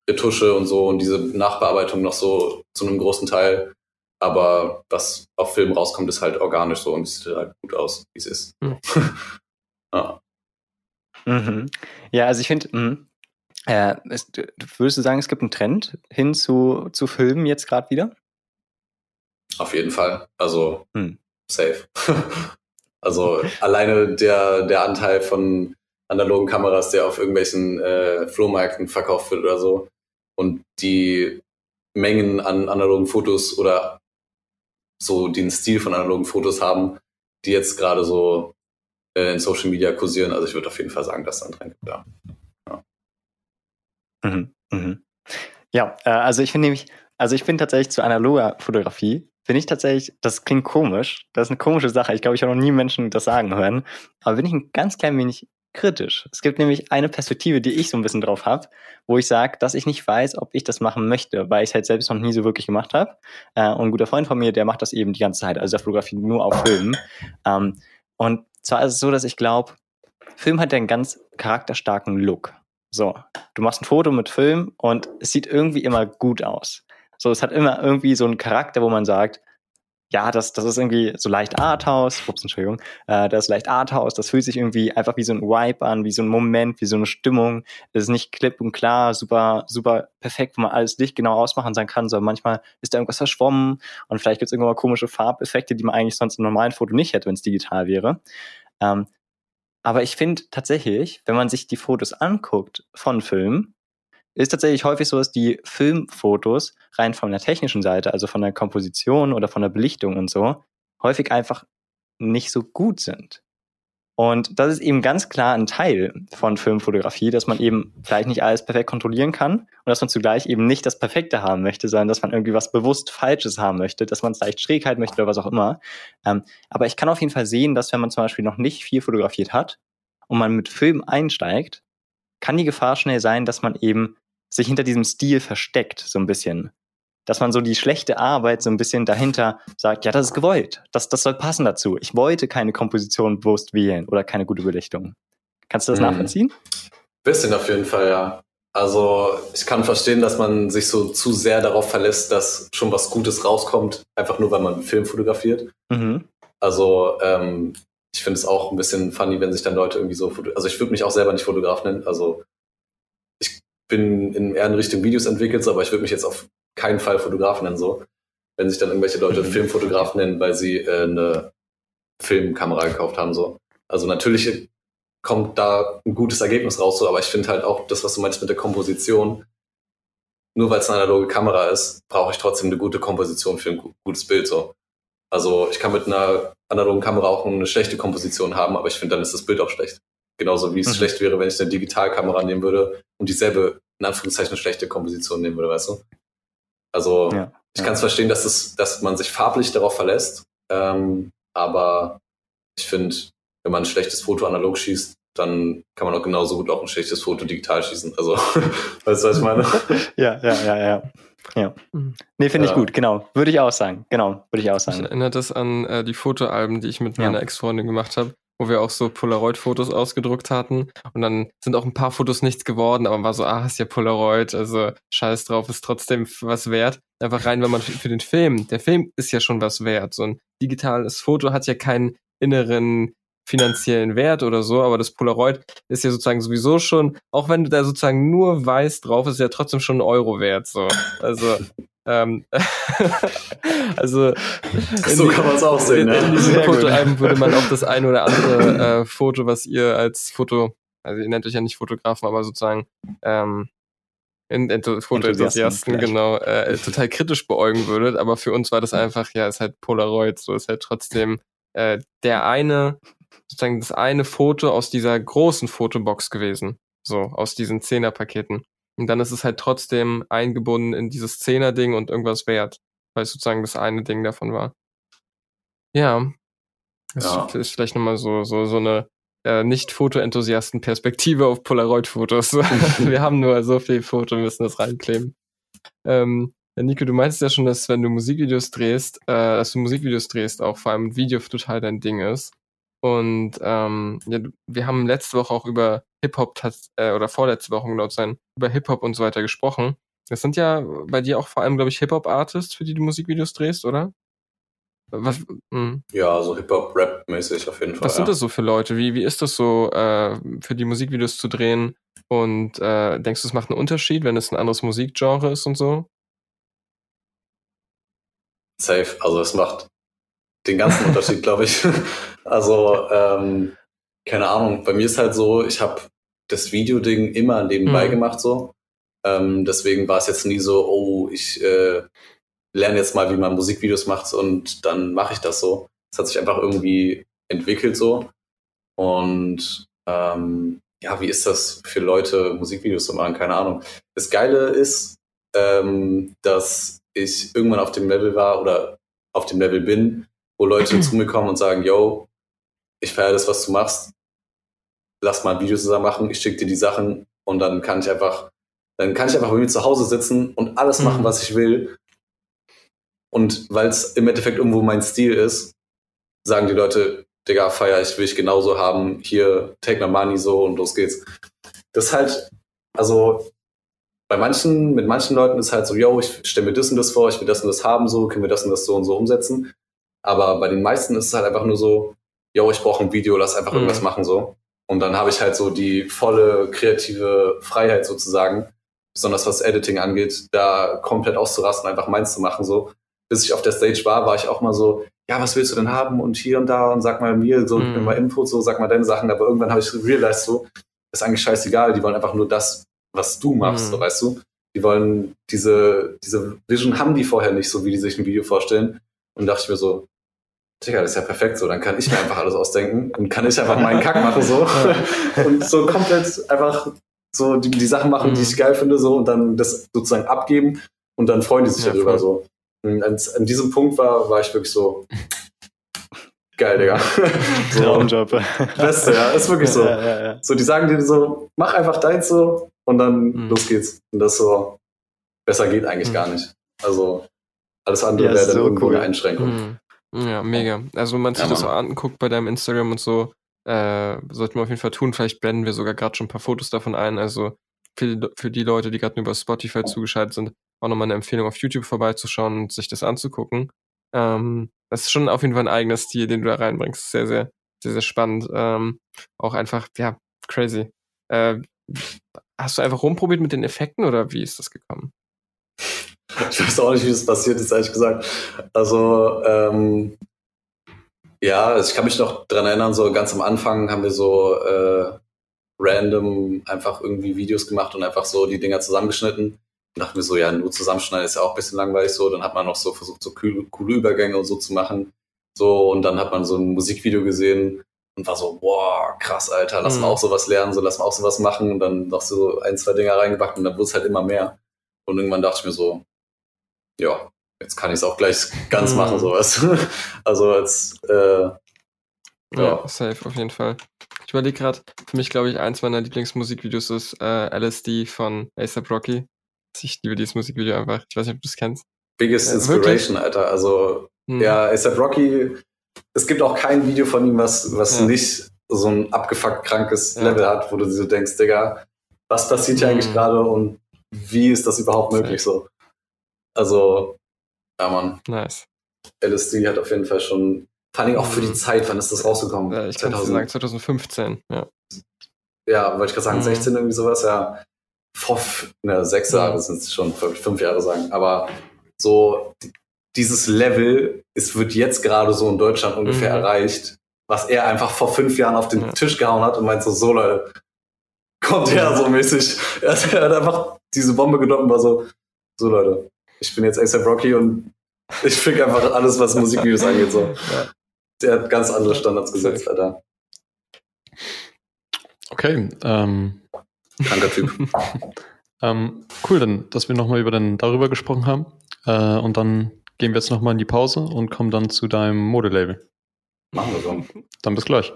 Retusche und so und diese Nachbearbeitung noch so zu einem großen Teil. Aber was auf Film rauskommt, ist halt organisch so und sieht halt gut aus, wie es ist. Mhm. ja. Mhm. ja, also ich finde, äh, würdest du sagen, es gibt einen Trend hin zu, zu Filmen jetzt gerade wieder? Auf jeden Fall. Also hm. safe. also alleine der, der Anteil von analogen Kameras, der auf irgendwelchen äh, Flohmärkten verkauft wird oder so. Und die Mengen an analogen Fotos oder so den Stil von analogen Fotos haben, die jetzt gerade so äh, in Social Media kursieren. Also ich würde auf jeden Fall sagen, dass da ein Trend gibt, ja. Ja, mhm, mhm. ja äh, also ich finde nämlich, also ich bin tatsächlich zu analoger Fotografie, bin ich tatsächlich, das klingt komisch, das ist eine komische Sache. Ich glaube, ich habe noch nie Menschen das sagen hören, aber bin ich ein ganz klein wenig kritisch. Es gibt nämlich eine Perspektive, die ich so ein bisschen drauf habe, wo ich sage, dass ich nicht weiß, ob ich das machen möchte, weil ich es halt selbst noch nie so wirklich gemacht habe. Äh, und ein guter Freund von mir, der macht das eben die ganze Zeit, also der Fotografie nur auf Film. Ähm, und zwar ist es so, dass ich glaube, Film hat ja einen ganz charakterstarken Look. So, du machst ein Foto mit Film und es sieht irgendwie immer gut aus. So, es hat immer irgendwie so einen Charakter, wo man sagt, ja, das, das ist irgendwie so leicht Arthouse, ups, Entschuldigung, äh, das ist leicht Arthouse, das fühlt sich irgendwie einfach wie so ein Vibe an, wie so ein Moment, wie so eine Stimmung. Es ist nicht klipp und klar, super, super perfekt, wo man alles Licht genau ausmachen sein kann, sondern manchmal ist da irgendwas verschwommen und vielleicht gibt es irgendwann mal komische Farbeffekte, die man eigentlich sonst im normalen Foto nicht hätte, wenn es digital wäre. Ähm, aber ich finde tatsächlich, wenn man sich die Fotos anguckt von Filmen, ist tatsächlich häufig so, dass die Filmfotos rein von der technischen Seite, also von der Komposition oder von der Belichtung und so, häufig einfach nicht so gut sind. Und das ist eben ganz klar ein Teil von Filmfotografie, dass man eben vielleicht nicht alles perfekt kontrollieren kann und dass man zugleich eben nicht das Perfekte haben möchte, sondern dass man irgendwie was bewusst Falsches haben möchte, dass man es leicht schräg halten möchte oder was auch immer. Ähm, aber ich kann auf jeden Fall sehen, dass wenn man zum Beispiel noch nicht viel fotografiert hat und man mit Film einsteigt, kann die Gefahr schnell sein, dass man eben sich hinter diesem Stil versteckt, so ein bisschen. Dass man so die schlechte Arbeit so ein bisschen dahinter sagt, ja, das ist gewollt. Das, das soll passen dazu. Ich wollte keine Komposition bewusst wählen oder keine gute Belichtung. Kannst du das hm. nachvollziehen? Bisschen auf jeden Fall, ja. Also ich kann verstehen, dass man sich so zu sehr darauf verlässt, dass schon was Gutes rauskommt, einfach nur weil man einen Film fotografiert. Mhm. Also ähm, ich finde es auch ein bisschen funny, wenn sich dann Leute irgendwie so, also ich würde mich auch selber nicht Fotograf nennen, also bin in eher in Richtung Videos entwickelt, aber ich würde mich jetzt auf keinen Fall Fotograf nennen, so. Wenn sich dann irgendwelche Leute mhm. Filmfotograf nennen, weil sie äh, eine Filmkamera gekauft haben, so. Also natürlich kommt da ein gutes Ergebnis raus, so, aber ich finde halt auch das, was du meinst mit der Komposition, nur weil es eine analoge Kamera ist, brauche ich trotzdem eine gute Komposition für ein gutes Bild, so. Also ich kann mit einer analogen Kamera auch eine schlechte Komposition haben, aber ich finde, dann ist das Bild auch schlecht. Genauso wie es mhm. schlecht wäre, wenn ich eine Digitalkamera nehmen würde und dieselbe, in Anführungszeichen, schlechte Komposition nehmen würde, weißt du? Also ja, ich ja. kann es verstehen, dass, es, dass man sich farblich darauf verlässt, ähm, aber ich finde, wenn man ein schlechtes Foto analog schießt, dann kann man auch genauso gut auch ein schlechtes Foto digital schießen. Also, weißt du, was ich meine? ja, ja, ja, ja. Ja. Mhm. Nee, finde ich gut, genau. Würde ich auch sagen. Genau, würde ich auch sagen. Ich erinnere das an äh, die Fotoalben, die ich mit meiner Ex-Freundin gemacht habe, wo wir auch so Polaroid-Fotos ausgedruckt hatten. Und dann sind auch ein paar Fotos nichts geworden, aber man war so, ah, ist ja Polaroid, also scheiß drauf, ist trotzdem was wert. Einfach rein, wenn man für den Film, der Film ist ja schon was wert. So ein digitales Foto hat ja keinen inneren finanziellen Wert oder so, aber das Polaroid ist ja sozusagen sowieso schon, auch wenn du da sozusagen nur weiß drauf, ist ja trotzdem schon ein Euro wert. So. Also ähm, also so kann man es auch sehen. In, in, in diesem Fotoalbum würde man auch das ein oder andere äh, Foto, was ihr als Foto, also ihr nennt euch ja nicht Fotografen, aber sozusagen ähm, in, in, Fotoenthusiasten, genau, äh, total kritisch beäugen würdet. Aber für uns war das einfach, ja, ist halt Polaroid, so ist halt trotzdem äh, der eine sozusagen das eine Foto aus dieser großen Fotobox gewesen. So, aus diesen Zehner-Paketen. Und dann ist es halt trotzdem eingebunden in dieses Zehner-Ding und irgendwas wert, weil es sozusagen das eine Ding davon war. Ja. Das ja. ist vielleicht nochmal so, so, so eine äh, Nicht-Foto-Enthusiasten-Perspektive auf Polaroid-Fotos. wir haben nur so viel Foto, müssen das reinkleben. Ähm, Nico, du meinst ja schon, dass wenn du Musikvideos drehst, äh, dass du Musikvideos drehst, auch vor allem Video total dein Ding ist. Und ähm, ja, wir haben letzte Woche auch über Hip-Hop äh, oder vorletzte Woche genau sein, über Hip-Hop und so weiter gesprochen. Das sind ja bei dir auch vor allem, glaube ich, Hip-Hop-Artists, für die du Musikvideos drehst, oder? Was. Hm. Ja, so Hip-Hop-Rap-mäßig auf jeden Fall. Was sind das so für Leute? Wie, wie ist das so, äh, für die Musikvideos zu drehen? Und äh, denkst du, es macht einen Unterschied, wenn es ein anderes Musikgenre ist und so? Safe. Also es macht den ganzen Unterschied, glaube ich. Also, ähm, keine Ahnung, bei mir ist halt so, ich habe das Videoding immer nebenbei mhm. gemacht so. Ähm, deswegen war es jetzt nie so, oh, ich äh, lerne jetzt mal, wie man Musikvideos macht und dann mache ich das so. Es hat sich einfach irgendwie entwickelt so. Und ähm, ja, wie ist das für Leute, Musikvideos zu machen? Keine Ahnung. Das Geile ist, ähm, dass ich irgendwann auf dem Level war oder auf dem Level bin, wo Leute zu mir kommen und sagen, yo, ich feiere das, was du machst, lass mal ein Video zusammen machen, ich schicke dir die Sachen und dann kann ich einfach, dann kann ich einfach bei mir zu Hause sitzen und alles machen, mhm. was ich will. Und weil es im Endeffekt irgendwo mein Stil ist, sagen die Leute, Digga, feier ich, will ich genauso haben, hier, take my money so und los geht's. Das ist halt, also bei manchen, mit manchen Leuten ist halt so, yo, ich stelle mir das und das vor, ich will das und das haben, so, können wir das und das so und so umsetzen. Aber bei den meisten ist es halt einfach nur so, yo, ich brauche ein Video, lass einfach mhm. irgendwas machen so. Und dann habe ich halt so die volle kreative Freiheit sozusagen, besonders was Editing angeht, da komplett auszurasten, einfach meins zu machen so. Bis ich auf der Stage war, war ich auch mal so, ja, was willst du denn haben und hier und da und sag mal mir so, mhm. mal Input so, sag mal deine Sachen. Aber irgendwann habe ich realized so, ist eigentlich scheißegal, die wollen einfach nur das, was du machst, mhm. so, weißt du. Die wollen diese, diese Vision haben die vorher nicht, so wie die sich ein Video vorstellen. Und dachte ich mir so, Digga, das ist ja perfekt so. Dann kann ich mir einfach alles ausdenken und kann ich einfach meinen Kack machen so. und so komplett einfach so die, die Sachen machen, mhm. die ich geil finde, so und dann das sozusagen abgeben und dann freuen die sich ja, darüber so. Und an, an, diesem Punkt war, war ich wirklich so, geil, Digga. so, Traumjob. Beste, ja, ist wirklich so. Ja, ja. So, die sagen dir so, mach einfach deins so und dann mhm. los geht's. Und das so, besser geht eigentlich mhm. gar nicht. Also, alles andere wäre dann so irgendwo cool. eine Einschränkung. Ja, mega. Also wenn man sich ja, das so anguckt bei deinem Instagram und so, äh, sollten wir auf jeden Fall tun. Vielleicht blenden wir sogar gerade schon ein paar Fotos davon ein. Also für die, für die Leute, die gerade nur über Spotify zugeschaltet sind, auch nochmal eine Empfehlung auf YouTube vorbeizuschauen und sich das anzugucken. Ähm, das ist schon auf jeden Fall ein eigener Stil, den du da reinbringst. Sehr, sehr, sehr, sehr spannend. Ähm, auch einfach, ja, crazy. Äh, hast du einfach rumprobiert mit den Effekten oder wie ist das gekommen? Ich weiß auch nicht, wie das passiert ist, ehrlich gesagt. Also, ähm, ja, ich kann mich noch dran erinnern, so ganz am Anfang haben wir so äh, random einfach irgendwie Videos gemacht und einfach so die Dinger zusammengeschnitten. Und dachten wir so, ja, nur zusammenschneiden ist ja auch ein bisschen langweilig so. Dann hat man noch so versucht, so coole, coole Übergänge und so zu machen. So, und dann hat man so ein Musikvideo gesehen und war so, boah, krass, Alter, lass mhm. mal auch sowas lernen, so lass mal auch sowas machen und dann noch so ein, zwei Dinger reingepackt und dann wurde es halt immer mehr. Und irgendwann dachte ich mir so, ja, jetzt kann ich es auch gleich ganz mhm. machen, sowas. also als äh, ja. ja, safe, auf jeden Fall. Ich überlege gerade, für mich glaube ich, eins meiner Lieblingsmusikvideos ist äh, LSD von ASAP Rocky. Ich liebe dieses Musikvideo einfach. Ich weiß nicht, ob du es kennst. Biggest ja, Inspiration, wirklich? Alter. Also, hm. ja, ASAP Rocky, es gibt auch kein Video von ihm, was, was ja. nicht so ein abgefuckt krankes. Level hat, wo du dir so denkst, Digga, was passiert hier hm. eigentlich gerade und wie ist das überhaupt möglich so? Also, ja, Mann. Nice. LSD hat auf jeden Fall schon, vor allem auch für die hm. Zeit, wann ist das rausgekommen? Ja, ich 2000, kann sagen 2015, ja. Ja, wollte ich gerade sagen, mhm. 16 irgendwie sowas, ja. Vor, ne, sechs Jahre sind es schon, fünf Jahre sagen, aber so dieses Level, es wird jetzt gerade so in Deutschland ungefähr mhm. erreicht, was er einfach vor fünf Jahren auf den ja. Tisch gehauen hat und meint so, so Leute, kommt her so mäßig. Er hat einfach diese Bombe genommen und war so, so Leute, ich bin jetzt ASAP Rocky und ich fick einfach alles, was Musikvideos angeht. So. Ja. Der hat ganz andere Standards gesetzt, Alter. Okay. Ähm. Kranker Typ. ähm, cool, dann, dass wir nochmal über den, darüber gesprochen haben. Äh, und dann gehen wir jetzt nochmal in die Pause und kommen dann zu deinem Modelabel. Machen wir so. Dann bis gleich.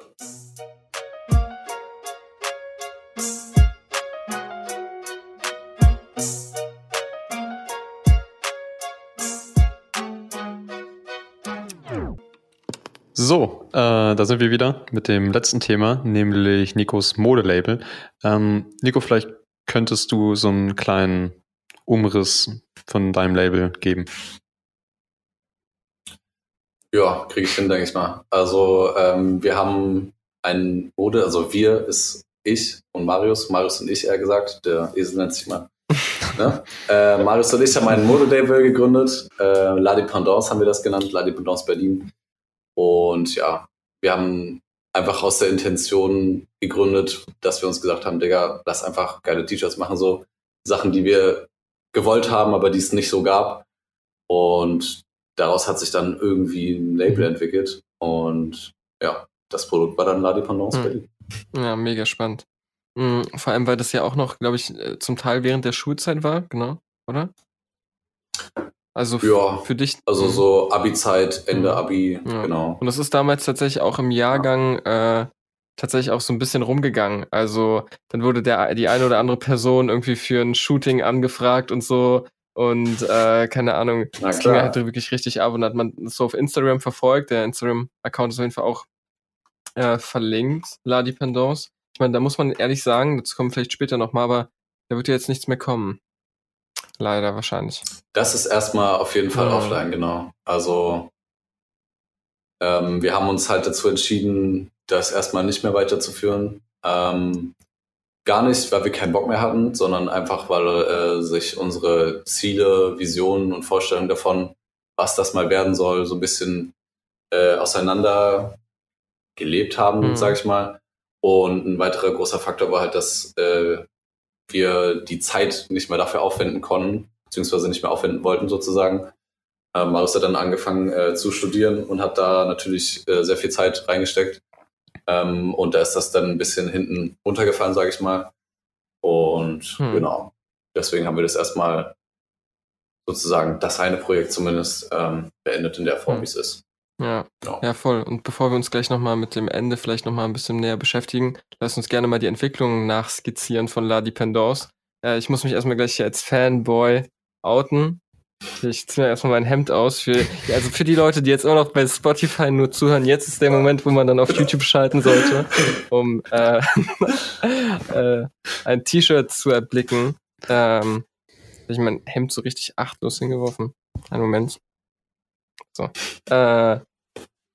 So, äh, da sind wir wieder mit dem letzten Thema, nämlich Nikos Modelabel. Ähm, Nico, vielleicht könntest du so einen kleinen Umriss von deinem Label geben. Ja, kriege ich hin, denke ich mal. Also ähm, wir haben ein Mode, also wir ist ich und Marius, Marius und ich eher gesagt, der Esel nennt sich mal. ne? äh, Marius und ich haben ein Modelabel gegründet, äh, La Dependance haben wir das genannt, La Dependance Berlin. Und ja, wir haben einfach aus der Intention gegründet, dass wir uns gesagt haben, Digga, lass einfach geile T-Shirts machen, so Sachen, die wir gewollt haben, aber die es nicht so gab. Und daraus hat sich dann irgendwie ein Label mhm. entwickelt. Und ja, das Produkt war dann La Dependance mhm. Berlin. Ja, mega spannend. Mhm, vor allem, weil das ja auch noch, glaube ich, äh, zum Teil während der Schulzeit war, genau, oder? Also ja, für dich. Also mhm. so Abi-Zeit, Ende mhm. Abi, ja. genau. Und das ist damals tatsächlich auch im Jahrgang äh, tatsächlich auch so ein bisschen rumgegangen. Also dann wurde der die eine oder andere Person irgendwie für ein Shooting angefragt und so. Und äh, keine Ahnung, Na, das ging halt wirklich richtig ab und hat man so auf Instagram verfolgt. Der Instagram-Account ist auf jeden Fall auch äh, verlinkt, La Dependance. Ich meine, da muss man ehrlich sagen, das kommt vielleicht später nochmal, aber da wird ja jetzt nichts mehr kommen. Leider wahrscheinlich. Das ist erstmal auf jeden Fall mhm. offline, genau. Also ähm, wir haben uns halt dazu entschieden, das erstmal nicht mehr weiterzuführen. Ähm, gar nicht, weil wir keinen Bock mehr hatten, sondern einfach, weil äh, sich unsere Ziele, Visionen und Vorstellungen davon, was das mal werden soll, so ein bisschen äh, auseinander gelebt haben, mhm. sage ich mal. Und ein weiterer großer Faktor war halt, dass äh, wir die Zeit nicht mehr dafür aufwenden konnten, beziehungsweise nicht mehr aufwenden wollten sozusagen. Ähm, Marius hat dann angefangen äh, zu studieren und hat da natürlich äh, sehr viel Zeit reingesteckt. Ähm, und da ist das dann ein bisschen hinten runtergefallen, sage ich mal. Und hm. genau, deswegen haben wir das erstmal sozusagen das eine Projekt zumindest ähm, beendet in der Form, hm. wie es ist. Ja, genau. ja, voll. Und bevor wir uns gleich nochmal mit dem Ende vielleicht nochmal ein bisschen näher beschäftigen, lass uns gerne mal die Entwicklung nachskizzieren von La Dependance. Äh, ich muss mich erstmal gleich hier als Fanboy outen. Ich ziehe mir erstmal mein Hemd aus. Für, also für die Leute, die jetzt immer noch bei Spotify nur zuhören, jetzt ist der Moment, wo man dann auf YouTube schalten sollte, um äh, äh, ein T-Shirt zu erblicken. Ähm, ich mein Hemd so richtig achtlos hingeworfen. Einen Moment. So. Äh,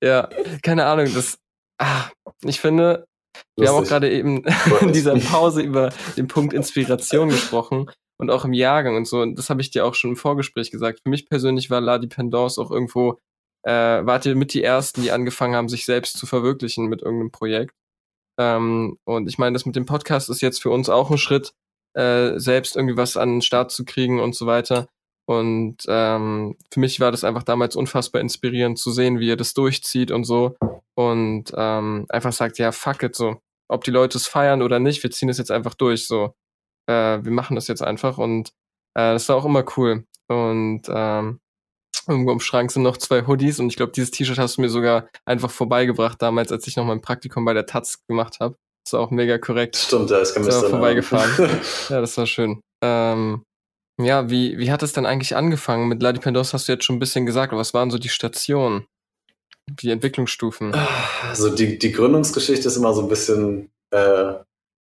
ja, keine Ahnung, das. Ah, ich finde, wir haben auch gerade eben in dieser Pause über den Punkt Inspiration gesprochen und auch im Jahrgang und so. Und das habe ich dir auch schon im Vorgespräch gesagt. Für mich persönlich war La Dependance auch irgendwo, äh, wart ihr mit die Ersten, die angefangen haben, sich selbst zu verwirklichen mit irgendeinem Projekt. Ähm, und ich meine, das mit dem Podcast ist jetzt für uns auch ein Schritt, äh, selbst irgendwie was an den Start zu kriegen und so weiter. Und ähm, für mich war das einfach damals unfassbar inspirierend zu sehen, wie er das durchzieht und so. Und ähm, einfach sagt, ja, fuck it, so. Ob die Leute es feiern oder nicht, wir ziehen es jetzt einfach durch, so. Äh, wir machen das jetzt einfach. Und äh, das war auch immer cool. Und ähm, irgendwo im Schrank sind noch zwei Hoodies und ich glaube, dieses T-Shirt hast du mir sogar einfach vorbeigebracht damals, als ich noch mein Praktikum bei der Taz gemacht habe. Das war auch mega korrekt. Stimmt, ja, ich kann mir vorbeigefahren. ja, das war schön. Ähm, ja, wie, wie hat es denn eigentlich angefangen? Mit Ladi Pendos hast du jetzt schon ein bisschen gesagt, aber was waren so die Stationen? Die Entwicklungsstufen? Also die, die Gründungsgeschichte ist immer so ein bisschen, äh,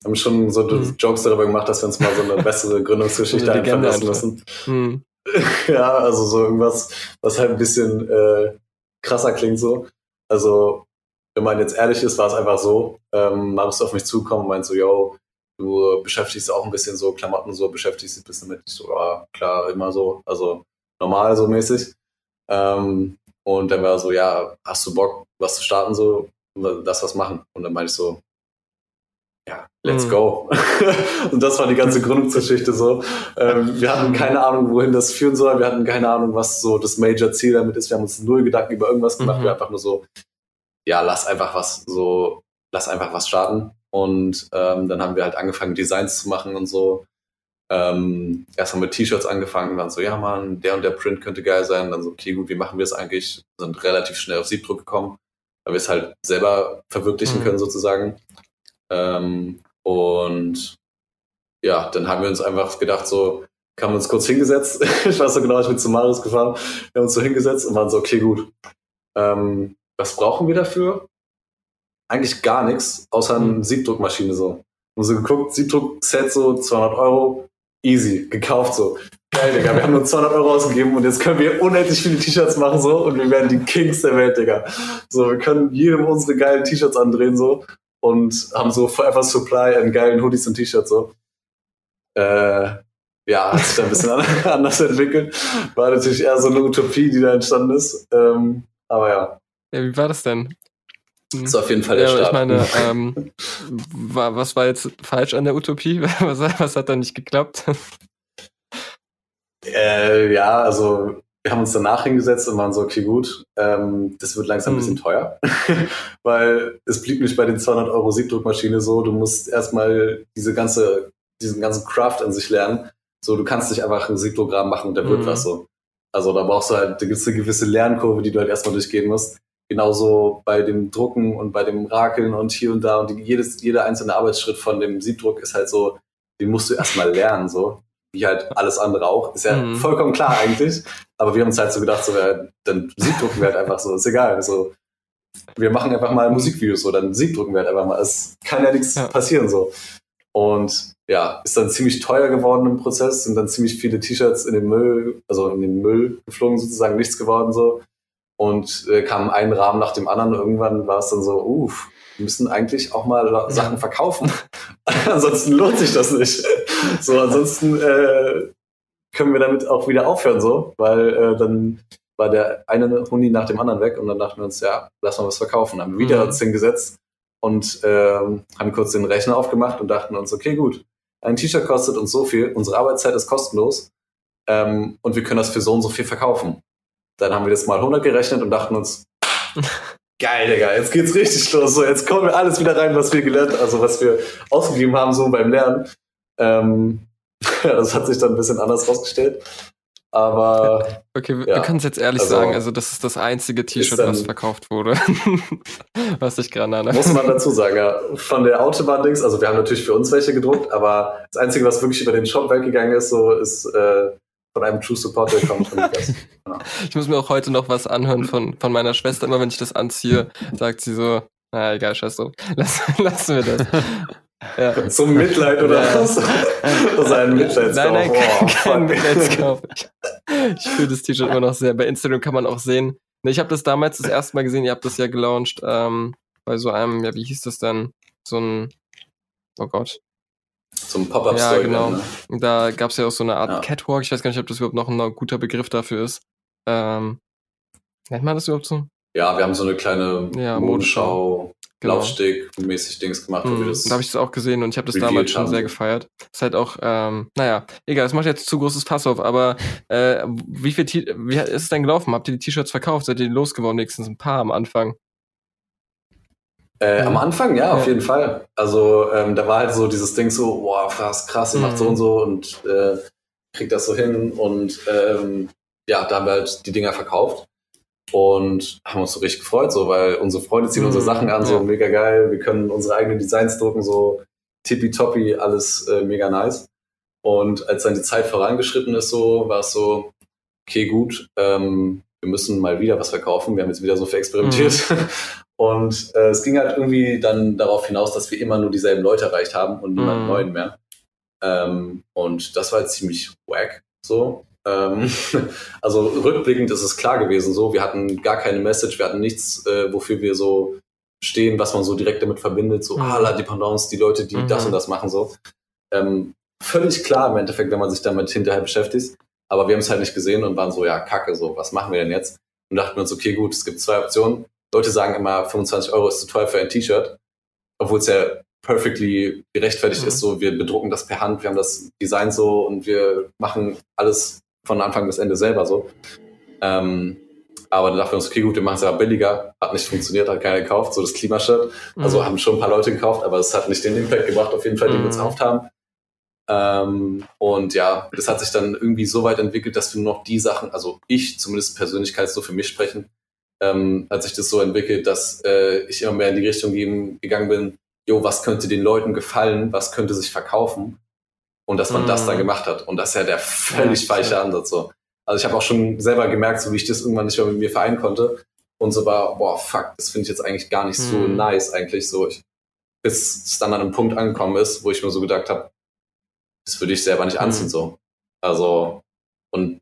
haben schon so mhm. Jokes darüber gemacht, dass wir uns mal so eine bessere Gründungsgeschichte einfallen lassen müssen. Mhm. ja, also so irgendwas, was halt ein bisschen äh, krasser klingt so. Also, wenn man jetzt ehrlich ist, war es einfach so, ähm, man musste auf mich zukommen und meint so, yo, du beschäftigst auch ein bisschen so Klamotten so, beschäftigst dich ein bisschen mit. So, klar, immer so, also normal so mäßig. Ähm, und dann war so, ja, hast du Bock, was zu starten so, das was machen? Und dann meinte ich so, ja, let's mhm. go. und das war die ganze Gründungsgeschichte so. Ähm, wir hatten keine Ahnung, wohin das führen soll. Wir hatten keine Ahnung, was so das Major-Ziel damit ist. Wir haben uns null Gedanken über irgendwas gemacht. Mhm. Wir einfach nur so, ja, lass einfach was so, lass einfach was starten. Und ähm, dann haben wir halt angefangen, Designs zu machen und so. Ähm, erstmal mit T-Shirts angefangen, dann so, ja man, der und der Print könnte geil sein. Dann so, okay, gut, wie machen wir es eigentlich? Sind relativ schnell auf Siebdruck gekommen, weil wir es halt selber verwirklichen mhm. können sozusagen. Ähm, und ja, dann haben wir uns einfach gedacht, so, haben wir uns kurz hingesetzt. ich weiß so genau, ich bin zu Marius gefahren. Wir haben uns so hingesetzt und waren so, okay, gut. Ähm, was brauchen wir dafür? Eigentlich gar nichts, außer eine mhm. Siebdruckmaschine so. Und so geguckt, Siebdruckset so 200 Euro, easy, gekauft so. Geil, Digga, wir haben nur 200 Euro ausgegeben und jetzt können wir unendlich viele T-Shirts machen so und wir werden die Kings der Welt, Digga. So, wir können jedem unsere geilen T-Shirts andrehen so und haben so Forever Supply an geilen Hoodies und T-Shirts so. Äh, ja, hat sich dann ein bisschen anders entwickelt. War natürlich eher so eine Utopie, die da entstanden ist. Ähm, aber ja. Ja, wie war das denn? Das ist auf jeden Fall der ja, Start. Ich meine, ähm, war, was war jetzt falsch an der Utopie? Was, was hat da nicht geklappt? Äh, ja, also wir haben uns danach hingesetzt und waren so, okay, gut, ähm, das wird langsam ein bisschen mhm. teuer, weil es blieb nicht bei den 200 Euro Siebdruckmaschine so, du musst erstmal diese ganze, diesen ganzen Craft an sich lernen. So, du kannst nicht einfach ein Siebdruckgramm machen und da wird mhm. was so. Also da brauchst du halt, da gibt es eine gewisse Lernkurve, die du halt erstmal durchgehen musst. Genauso bei dem Drucken und bei dem Rakeln und hier und da und die, jedes, jeder einzelne Arbeitsschritt von dem Siebdruck ist halt so, den musst du erstmal lernen, so wie halt alles andere auch. Ist ja mhm. vollkommen klar eigentlich. Aber wir haben uns halt so gedacht, so, ja, dann Musikdrucken wir halt einfach so, ist egal. Also, wir machen einfach mal Musikvideos so, dann Musikdrucken wir halt einfach mal. Es kann ja nichts ja. passieren so. Und ja, ist dann ziemlich teuer geworden im Prozess, sind dann ziemlich viele T-Shirts in den Müll, also in den Müll geflogen, sozusagen nichts geworden so. Und äh, kam ein Rahmen nach dem anderen. Irgendwann war es dann so, uff, wir müssen eigentlich auch mal Sachen verkaufen. ansonsten lohnt sich das nicht. So, ansonsten äh, können wir damit auch wieder aufhören, so, weil äh, dann war der eine Huni nach dem anderen weg und dann dachten wir uns, ja, lass mal was verkaufen. Haben wieder mhm. uns hingesetzt und äh, haben kurz den Rechner aufgemacht und dachten uns, okay, gut, ein T-Shirt kostet uns so viel, unsere Arbeitszeit ist kostenlos ähm, und wir können das für so und so viel verkaufen. Dann haben wir das mal 100 gerechnet und dachten uns, geil, Digga, jetzt geht's richtig los. So, jetzt kommen wir alles wieder rein, was wir gelernt, also was wir ausgegeben haben, so beim Lernen. Ähm, das hat sich dann ein bisschen anders rausgestellt. Aber. Okay, wir, ja, können es jetzt ehrlich also, sagen, also das ist das einzige T-Shirt, was verkauft wurde. was ich gerade an. Muss man dazu sagen, ja. Von der Autobahn-Dings, also wir haben natürlich für uns welche gedruckt, aber das Einzige, was wirklich über den Shop weggegangen ist, so ist äh, von einem True Supporter kommt. Genau. Ich muss mir auch heute noch was anhören von, von meiner Schwester. Immer wenn ich das anziehe, sagt sie so, na egal, scheiß drauf. Lass, lassen wir das. Ja. Zum Mitleid oder ja. was? Das ist ein Mitleidskauf. Nein, nein, kein, kein Mitleidskauf. Ich, ich fühle das T-Shirt immer noch sehr. Bei Instagram kann man auch sehen. Ich habe das damals das erste Mal gesehen, ihr habt das ja gelauncht ähm, bei so einem, ja, wie hieß das denn? So ein, oh Gott, zum Pop-Up-Store. Ja, genau. Ne? Da gab es ja auch so eine Art ja. Catwalk. Ich weiß gar nicht, ob das überhaupt noch ein guter Begriff dafür ist. Ähm, nennt man das überhaupt so? Ja, wir haben so eine kleine ja, Modenschau. genau. Laufsteg-mäßig Dings gemacht. Mhm, da habe ich das auch gesehen und ich habe das damals schon sehr gefeiert. Ist halt auch, ähm, naja, egal, es macht jetzt zu großes Fass auf, aber äh, wie viel wie ist es denn gelaufen? Habt ihr die T-Shirts verkauft? Seid ihr losgeworden? Wenigstens ein paar am Anfang? Äh, ja. Am Anfang, ja, auf ja. jeden Fall. Also ähm, da war halt so dieses Ding so, boah, krass, krass, ihr mhm. macht so und so und äh, kriegt das so hin und ähm, ja, da haben wir halt die Dinger verkauft und haben uns so richtig gefreut, so, weil unsere Freunde ziehen mhm. unsere Sachen an, so ja. mega geil, wir können unsere eigenen Designs drucken, so tippitoppi, alles äh, mega nice. Und als dann die Zeit vorangeschritten ist, so, war es so, okay, gut, ähm, wir müssen mal wieder was verkaufen, wir haben jetzt wieder so viel experimentiert. Mhm. Und äh, es ging halt irgendwie dann darauf hinaus, dass wir immer nur dieselben Leute erreicht haben und niemanden mhm. neuen mehr. Ähm, und das war jetzt ziemlich wack, so. Ähm, also rückblickend ist es klar gewesen, so. Wir hatten gar keine Message, wir hatten nichts, äh, wofür wir so stehen, was man so direkt damit verbindet, so, mhm. ah, La Dependance, die Leute, die mhm. das und das machen, so. Ähm, völlig klar im Endeffekt, wenn man sich damit hinterher beschäftigt. Aber wir haben es halt nicht gesehen und waren so, ja, kacke, so, was machen wir denn jetzt? Und dachten uns, okay, gut, es gibt zwei Optionen. Leute sagen immer, 25 Euro ist zu teuer für ein T-Shirt, obwohl es ja perfectly gerechtfertigt mhm. ist, so wir bedrucken das per Hand, wir haben das Design so und wir machen alles von Anfang bis Ende selber so. Ähm, aber dann dachten wir uns, okay, gut, wir machen es ja billiger. Hat nicht funktioniert, hat keiner gekauft, so das Klimashirt. Mhm. Also haben schon ein paar Leute gekauft, aber es hat nicht den Impact gebracht, auf jeden Fall, den wir mhm. gekauft haben. Ähm, und ja, das hat sich dann irgendwie so weit entwickelt, dass wir nur noch die Sachen, also ich zumindest persönlich kann es so für mich sprechen, ähm, hat sich das so entwickelt, dass äh, ich immer mehr in die Richtung gegangen bin, jo, was könnte den Leuten gefallen, was könnte sich verkaufen und dass man mm. das dann mhm. gemacht hat. Und das ist ja der völlig ja, falsche. Ansatz. So. Also ich habe auch schon selber gemerkt, so wie ich das irgendwann nicht mehr mit mir vereinen konnte. Und so war, boah, fuck, das finde ich jetzt eigentlich gar nicht mm. so mhm. nice eigentlich so. Ich, bis es dann an einem Punkt angekommen ist, wo ich mir so gedacht habe, das würde ich selber nicht anziehen mm. so. Also und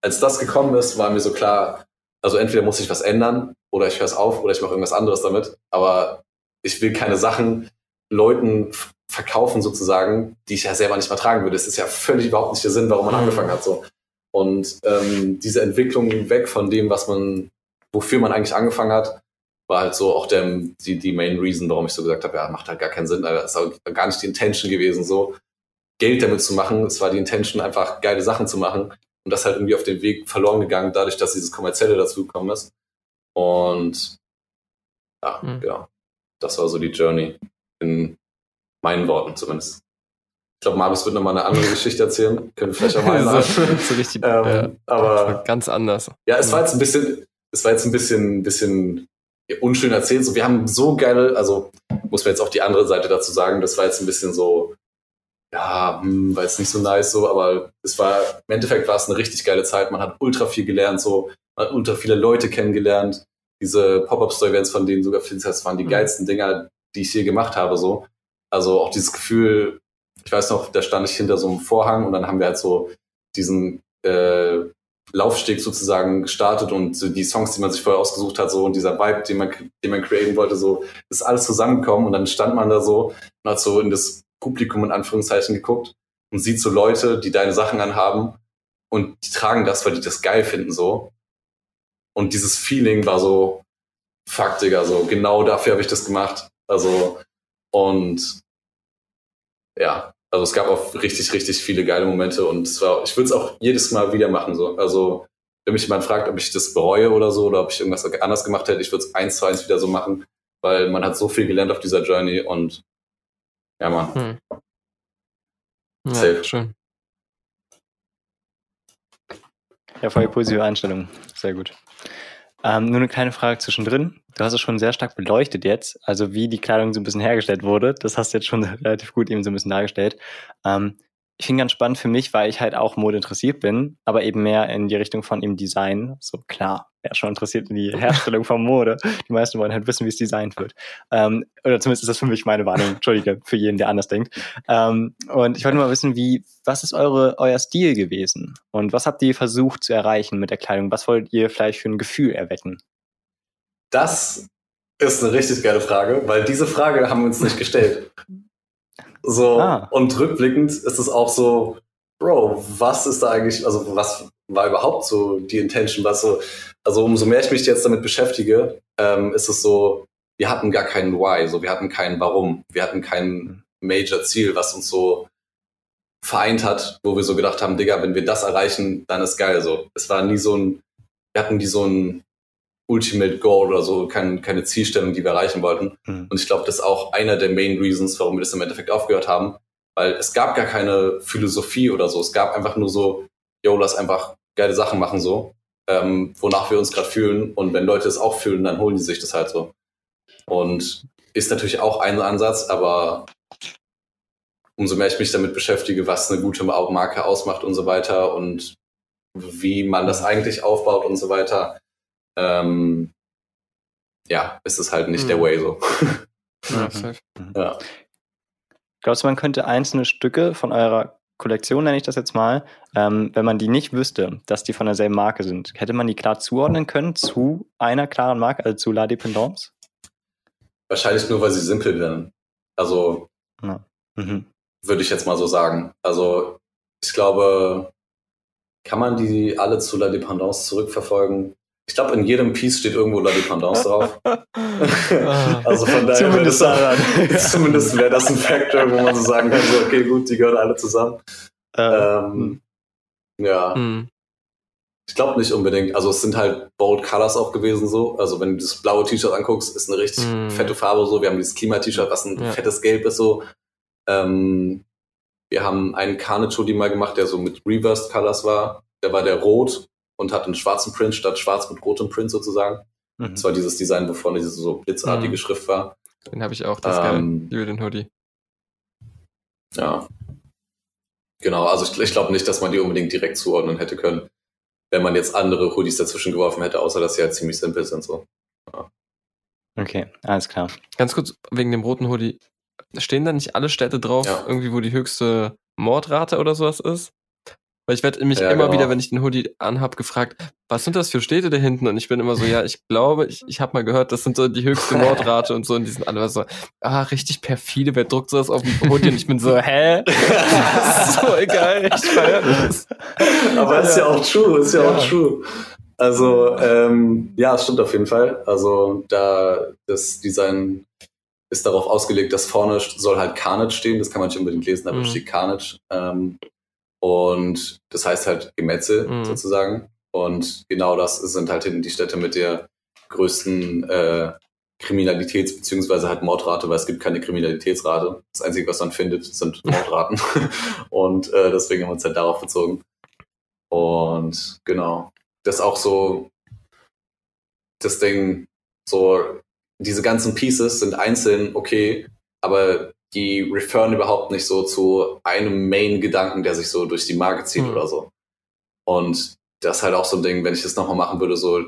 als das gekommen ist, war mir so klar, also entweder muss ich was ändern oder ich höre es auf oder ich mache irgendwas anderes damit. Aber ich will keine Sachen Leuten verkaufen sozusagen, die ich ja selber nicht mehr tragen würde. Das ist ja völlig überhaupt nicht der Sinn, warum man mhm. angefangen hat. So. Und ähm, diese Entwicklung weg von dem, was man, wofür man eigentlich angefangen hat, war halt so auch der, die, die Main Reason, warum ich so gesagt habe, ja, macht halt gar keinen Sinn. Das ist auch gar nicht die Intention gewesen, so Geld damit zu machen. Es war die Intention, einfach geile Sachen zu machen. Und das halt irgendwie auf den Weg verloren gegangen, dadurch, dass dieses Kommerzielle dazu gekommen ist. Und ja, mhm. genau. Das war so die Journey. In meinen Worten zumindest. Ich glaube, Markus wird nochmal eine andere Geschichte erzählen. Können wir vielleicht auch mal sagen. so richtig, ähm, ja, aber ganz anders. Ja, es war jetzt ein bisschen, es war jetzt ein bisschen, bisschen unschön erzählt. So, wir haben so geile, also muss man jetzt auch die andere Seite dazu sagen, das war jetzt ein bisschen so ja, hm, war jetzt nicht so nice so, aber es war, im Endeffekt war es eine richtig geile Zeit. Man hat ultra viel gelernt, so, man hat ultra viele Leute kennengelernt. Diese Pop-Up-Store-Events, von denen sogar viel das waren die mhm. geilsten Dinger, die ich je gemacht habe, so. Also auch dieses Gefühl, ich weiß noch, da stand ich hinter so einem Vorhang und dann haben wir halt so diesen äh, Laufsteg sozusagen gestartet und so die Songs, die man sich vorher ausgesucht hat, so und dieser Vibe, den man, den man createn wollte, so ist alles zusammengekommen und dann stand man da so und hat so in das Publikum in Anführungszeichen geguckt und sieht so Leute, die deine Sachen anhaben und die tragen das, weil die das geil finden so. Und dieses Feeling war so, fuck, Digga, so genau dafür habe ich das gemacht. Also, und ja, also es gab auch richtig, richtig viele geile Momente und es ich würde es auch jedes Mal wieder machen. So. Also, wenn mich jemand fragt, ob ich das bereue oder so oder ob ich irgendwas anders gemacht hätte, ich würde es eins zu eins wieder so machen, weil man hat so viel gelernt auf dieser Journey und ja, Mann. Hm. Ja, Safe. Schön. Ja, voll positive Einstellung. Sehr gut. Ähm, nur eine kleine Frage zwischendrin. Du hast es schon sehr stark beleuchtet jetzt, also wie die Kleidung so ein bisschen hergestellt wurde. Das hast du jetzt schon relativ gut eben so ein bisschen dargestellt. Ähm, ich finde ganz spannend für mich, weil ich halt auch Mode interessiert bin, aber eben mehr in die Richtung von im Design. So klar, wer schon interessiert in die Herstellung von Mode. Die meisten wollen halt wissen, wie es designt wird. Ähm, oder zumindest ist das für mich meine Warnung. Entschuldige, für jeden, der anders denkt. Ähm, und ich wollte mal wissen, wie, was ist eure, euer Stil gewesen? Und was habt ihr versucht zu erreichen mit der Kleidung? Was wollt ihr vielleicht für ein Gefühl erwecken? Das ist eine richtig geile Frage, weil diese Frage haben wir uns nicht gestellt. So, ah. und rückblickend ist es auch so, Bro, was ist da eigentlich, also was war überhaupt so die Intention? Was so, also umso mehr ich mich jetzt damit beschäftige, ähm, ist es so, wir hatten gar keinen Why, so wir hatten keinen Warum, wir hatten kein Major-Ziel, was uns so vereint hat, wo wir so gedacht haben, Digga, wenn wir das erreichen, dann ist geil. So, es war nie so ein, wir hatten nie so ein Ultimate Goal oder so, kein, keine Zielstellung, die wir erreichen wollten. Mhm. Und ich glaube, das ist auch einer der Main Reasons, warum wir das im Endeffekt aufgehört haben, weil es gab gar keine Philosophie oder so. Es gab einfach nur so, yo, lass einfach geile Sachen machen so, ähm, wonach wir uns gerade fühlen. Und wenn Leute es auch fühlen, dann holen die sich das halt so. Und ist natürlich auch ein Ansatz, aber umso mehr ich mich damit beschäftige, was eine gute Marke ausmacht und so weiter und wie man das eigentlich aufbaut und so weiter, ähm, ja, ist es halt nicht mhm. der Way so. Ja, ja. Glaubst du, man könnte einzelne Stücke von eurer Kollektion, nenne ich das jetzt mal, ähm, wenn man die nicht wüsste, dass die von derselben Marke sind, hätte man die klar zuordnen können zu einer klaren Marke, also zu La Dependance? Wahrscheinlich nur, weil sie simpel werden. Also ja. mhm. würde ich jetzt mal so sagen. Also ich glaube, kann man die alle zu La Dependance zurückverfolgen? Ich glaube, in jedem Piece steht irgendwo La Dependance drauf. also von daher zumindest, das, zumindest wäre das ein Factor, wo man so sagen kann, so, okay, gut, die gehören alle zusammen. Äh, ähm, hm. ja. Hm. Ich glaube nicht unbedingt. Also es sind halt bold Colors auch gewesen so. Also wenn du das blaue T-Shirt anguckst, ist eine richtig hm. fette Farbe so. Wir haben dieses Klima-T-Shirt, was ein ja. fettes Gelb ist so. Ähm, wir haben einen Carnage-Hoodie mal gemacht, der so mit Reversed Colors war. Der war der rot und hat einen schwarzen Print statt schwarz mit rotem Print sozusagen. Mhm. Das war dieses Design, wo vorne diese so blitzartige mhm. Schrift war. Den habe ich auch, das ähm, geil. den Hoodie. Ja. Genau, also ich, ich glaube nicht, dass man die unbedingt direkt zuordnen hätte können, wenn man jetzt andere Hoodies dazwischen geworfen hätte, außer dass sie halt ziemlich simpel sind so. Ja. Okay, alles klar. Ganz kurz wegen dem roten Hoodie. Stehen da nicht alle Städte drauf, ja. irgendwie, wo die höchste Mordrate oder sowas ist? Weil ich werde mich ja, immer genau. wieder, wenn ich den Hoodie anhab, gefragt, was sind das für Städte da hinten? Und ich bin immer so, ja, ich glaube, ich, ich habe mal gehört, das sind so die höchste Mordrate und so. Und die sind alle so, ah, richtig perfide, wer druckt sowas auf dem Hoodie? Und ich bin so, hä? das ist so egal, ich feiere das. Aber ja. ist ja auch true, ist ja, ja. auch true. Also, ähm, ja, es stimmt auf jeden Fall. Also, da das Design ist darauf ausgelegt, dass vorne soll halt Carnage stehen. Das kann man nicht unbedingt lesen, aber mhm. steht Carnage. Ähm, und das heißt halt Gemetzel mhm. sozusagen. Und genau das sind halt die Städte mit der größten äh, Kriminalitäts- beziehungsweise halt Mordrate, weil es gibt keine Kriminalitätsrate. Das Einzige, was man findet, sind Mordraten. und äh, deswegen haben wir uns halt darauf bezogen. Und genau, das ist auch so das Ding, so diese ganzen Pieces sind einzeln okay, aber die referen überhaupt nicht so zu einem Main-Gedanken, der sich so durch die Marke zieht mhm. oder so. Und das ist halt auch so ein Ding, wenn ich das nochmal machen würde, so,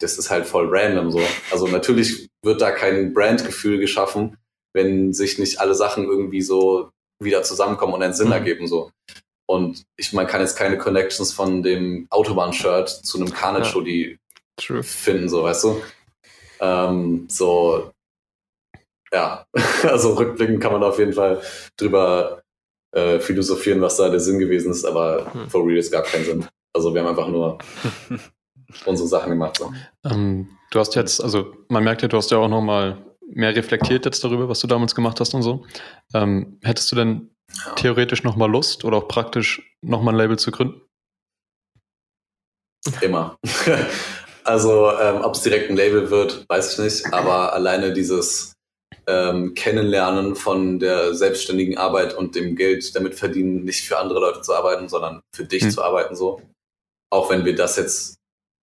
das ist halt voll random so. Also natürlich wird da kein Brandgefühl geschaffen, wenn sich nicht alle Sachen irgendwie so wieder zusammenkommen und einen Sinn mhm. ergeben so. Und ich man kann jetzt keine Connections von dem Autobahn-Shirt zu einem Carnage-Hoodie ja. finden, so, weißt du? Ähm, so, ja, also rückblickend kann man auf jeden Fall drüber äh, philosophieren, was da der Sinn gewesen ist, aber hm. for real ist gar keinen Sinn. Also wir haben einfach nur unsere Sachen gemacht. So. Ähm, du hast jetzt, also man merkt ja, du hast ja auch nochmal mehr reflektiert jetzt darüber, was du damals gemacht hast und so. Ähm, hättest du denn ja. theoretisch nochmal Lust oder auch praktisch nochmal ein Label zu gründen? Immer. also ähm, ob es direkt ein Label wird, weiß ich nicht, aber alleine dieses ähm, Kennenlernen von der selbstständigen Arbeit und dem Geld damit verdienen, nicht für andere Leute zu arbeiten, sondern für dich mhm. zu arbeiten so. Auch wenn wir das jetzt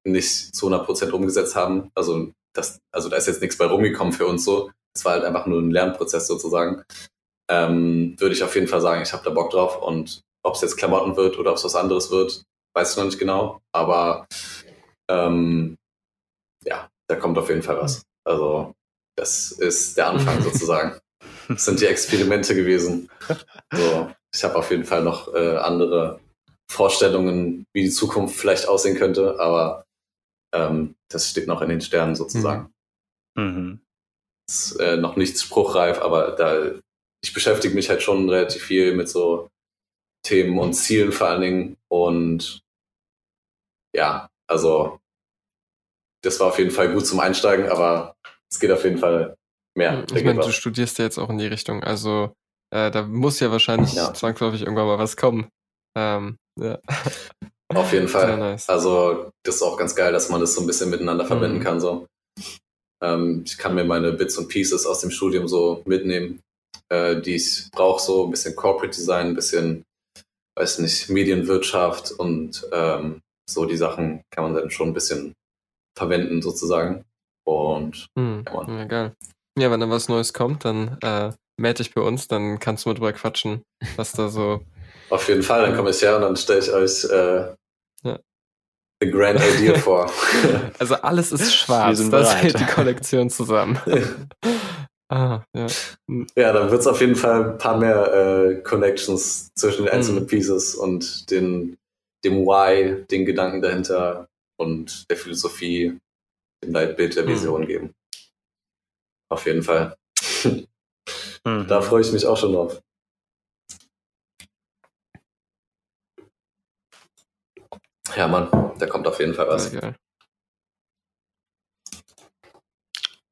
nicht zu 100 Prozent umgesetzt haben. Also, das, also da ist jetzt nichts bei rumgekommen für uns so. Es war halt einfach nur ein Lernprozess sozusagen. Ähm, würde ich auf jeden Fall sagen, ich habe da Bock drauf und ob es jetzt Klamotten wird oder ob es was anderes wird, weiß ich noch nicht genau. Aber ähm, ja, da kommt auf jeden Fall was. Also das ist der Anfang sozusagen. Das sind die Experimente gewesen. So, ich habe auf jeden Fall noch äh, andere Vorstellungen, wie die Zukunft vielleicht aussehen könnte, aber ähm, das steht noch in den Sternen sozusagen. Mhm. mhm. Ist, äh, noch nichts spruchreif, aber da ich beschäftige mich halt schon relativ viel mit so Themen und Zielen vor allen Dingen und ja, also das war auf jeden Fall gut zum Einsteigen, aber es geht auf jeden Fall mehr. Ich meine, du studierst ja jetzt auch in die Richtung, also äh, da muss ja wahrscheinlich ja. zwangsläufig irgendwann mal was kommen. Ähm, ja. Auf jeden Fall. Nice. Also das ist auch ganz geil, dass man das so ein bisschen miteinander verbinden mhm. kann. So. Ähm, ich kann mir meine Bits und Pieces aus dem Studium so mitnehmen, äh, die ich brauche, so ein bisschen Corporate Design, ein bisschen, weiß nicht, Medienwirtschaft und ähm, so die Sachen kann man dann schon ein bisschen verwenden sozusagen. Und mhm. ja, ja, geil. Ja, wenn da was Neues kommt, dann äh, melde dich bei uns, dann kannst du mit drüber quatschen, was da so. Auf jeden Fall, dann komme ich her und dann stelle ich euch äh, ja. The Grand Idea vor. Also alles ist schwarz, das hält die Kollektion zusammen. ah, ja. ja, dann wird es auf jeden Fall ein paar mehr äh, Connections zwischen den einzelnen mm. Pieces und den, dem Why, den Gedanken dahinter und der Philosophie, Leitbild der hm. Vision mm. geben. Auf jeden Fall. Mhm. Da freue ich mich auch schon drauf. Ja, Mann, da kommt auf jeden Fall was.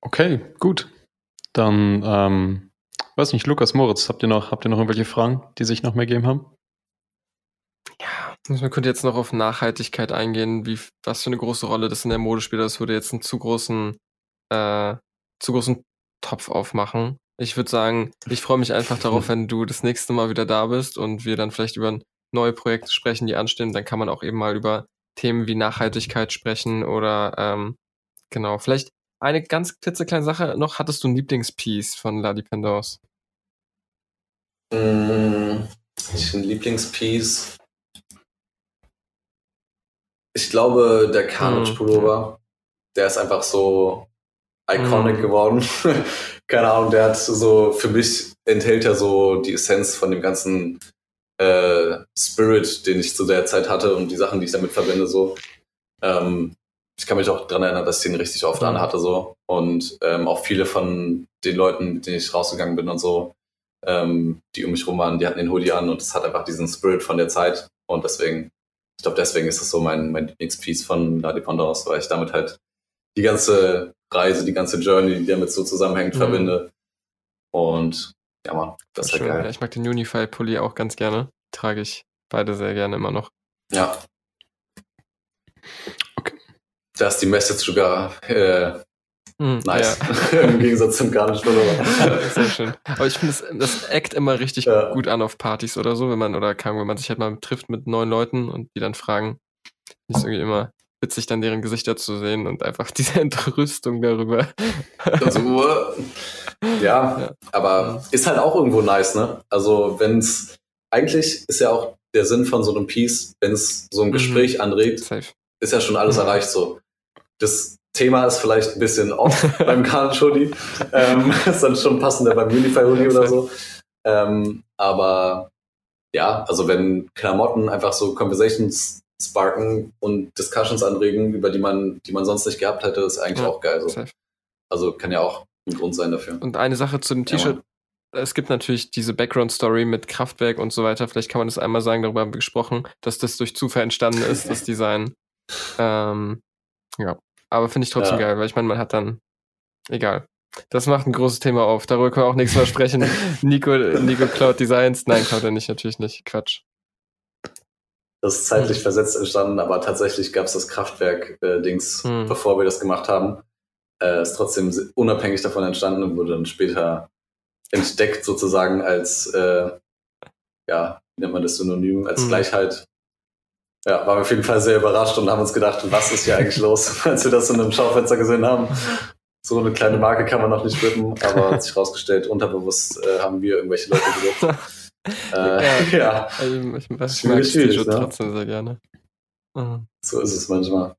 Okay, gut. Dann, ähm, weiß nicht, Lukas, Moritz, habt ihr noch, habt ihr noch irgendwelche Fragen, die sich noch mehr geben haben? Man könnte jetzt noch auf Nachhaltigkeit eingehen, wie, was für eine große Rolle das in der Mode spielt. Das würde jetzt einen zu großen, äh, zu großen Topf aufmachen. Ich würde sagen, ich freue mich einfach darauf, wenn du das nächste Mal wieder da bist und wir dann vielleicht über neue Projekte sprechen, die anstehen. Dann kann man auch eben mal über Themen wie Nachhaltigkeit sprechen oder ähm, genau, vielleicht eine ganz klitzekleine Sache noch. Hattest du ein Lieblingspiece von La Dependance? Mm, ein Lieblingspiece. Ich glaube, der Carnage hm, Pullover, der ist einfach so iconic mm. geworden. keine Ahnung, der hat so, für mich enthält er so die Essenz von dem ganzen äh, Spirit, den ich zu der Zeit hatte und die Sachen, die ich damit verbinde, so. Ähm, ich kann mich auch daran erinnern, dass ich den richtig oft mhm. anhatte, so. Und ähm, auch viele von den Leuten, mit denen ich rausgegangen bin und so, ähm, die um mich rum waren, die hatten den Hoodie an und es hat einfach diesen Spirit von der Zeit. Und deswegen, ich glaube, deswegen ist es so mein, mein Lieblingspiece von La Dependance, weil ich damit halt die ganze Reise, die ganze Journey, die damit so zusammenhängt, mhm. verbinde. Und ja, man, das ist halt geil. Ja, ich mag den Unify-Pulli auch ganz gerne. Trage ich beide sehr gerne immer noch. Ja. Okay. Da ist die Message sogar äh, mm, nice. Ja. Im Gegensatz zum Garnish Pullover. Sehr schön. Aber ich finde, das, das eckt immer richtig ja. gut an auf Partys oder so, wenn man, oder kann, wenn man sich halt mal trifft mit neuen Leuten und die dann fragen. Ist irgendwie immer witzig, dann deren Gesichter zu sehen und einfach diese Entrüstung darüber. Also, ja, ja, aber ist halt auch irgendwo nice, ne? Also, wenn es, eigentlich ist ja auch der Sinn von so einem Piece, wenn es so ein mhm. Gespräch mhm. anregt, Safe. ist ja schon alles mhm. erreicht so. Das Thema ist vielleicht ein bisschen off beim Carnage Hoodie. Ähm, ist dann schon passender beim Unify Hoodie oder so. Ähm, aber ja, also wenn Klamotten einfach so Conversations sparken und Discussions anregen, über die man, die man sonst nicht gehabt hätte, ist eigentlich ja, auch geil. So. Also kann ja auch ein Grund sein dafür. Und eine Sache zu dem T-Shirt. Ja, es gibt natürlich diese Background-Story mit Kraftwerk und so weiter. Vielleicht kann man das einmal sagen, darüber haben wir gesprochen, dass das durch Zufall entstanden ist, das Design. Ähm, ja, aber finde ich trotzdem ja. geil, weil ich meine, man hat dann, egal. Das macht ein großes Thema auf. Darüber können wir auch nichts mehr sprechen. Nico, Nico Cloud Designs. Nein, Cloud er nicht, natürlich nicht. Quatsch. Das ist zeitlich mhm. versetzt entstanden, aber tatsächlich gab es das Kraftwerk-Dings, äh, mhm. bevor wir das gemacht haben. Äh, ist trotzdem unabhängig davon entstanden und wurde dann später entdeckt sozusagen als, äh, ja, wie nennt man das Synonym, als mhm. Gleichheit. Ja, waren wir auf jeden Fall sehr überrascht und haben uns gedacht, was ist hier eigentlich los, als wir das in einem Schaufenster gesehen haben. So eine kleine Marke kann man noch nicht rippen, aber hat sich rausgestellt, unterbewusst äh, haben wir irgendwelche Leute gedruckt. Äh, ja. Also ich, ich, ich mag T-Shirt ne? trotzdem sehr gerne. Mhm. So ist es manchmal.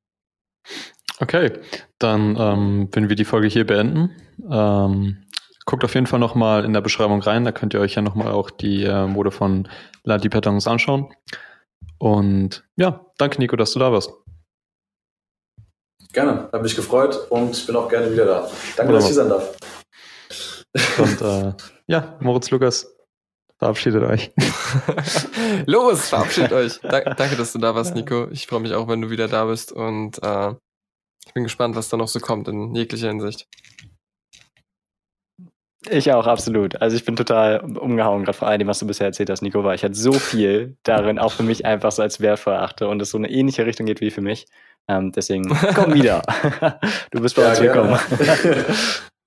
Okay, dann ähm, wenn wir die Folge hier beenden. Ähm, guckt auf jeden Fall nochmal in der Beschreibung rein, da könnt ihr euch ja nochmal auch die äh, Mode von La Dipetons anschauen. Und ja, danke Nico, dass du da warst. Gerne, habe mich gefreut und ich bin auch gerne wieder da. Danke, Wunderbar. dass ich hier sein darf. Und äh, ja, Moritz Lukas, Verabschiedet euch. Los, verabschiedet euch. Da, danke, dass du da warst, Nico. Ich freue mich auch, wenn du wieder da bist und äh, ich bin gespannt, was da noch so kommt in jeglicher Hinsicht. Ich auch, absolut. Also ich bin total umgehauen, gerade vor allem, was du bisher erzählt hast, Nico, weil ich halt so viel darin auch für mich einfach so als wertvoll achte und es so eine ähnliche Richtung geht wie für mich. Ähm, deswegen komm wieder. du bist bei ja, uns willkommen.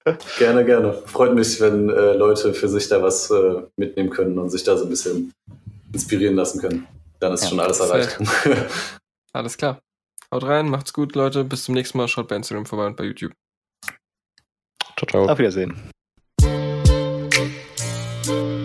gerne, gerne. Freut mich, wenn äh, Leute für sich da was äh, mitnehmen können und sich da so ein bisschen inspirieren lassen können. Dann ist ja, schon alles erreicht. alles klar. Haut rein, macht's gut, Leute. Bis zum nächsten Mal. Schaut bei Instagram vorbei und bei YouTube. Ciao, ciao. Auf Wiedersehen. Thank you.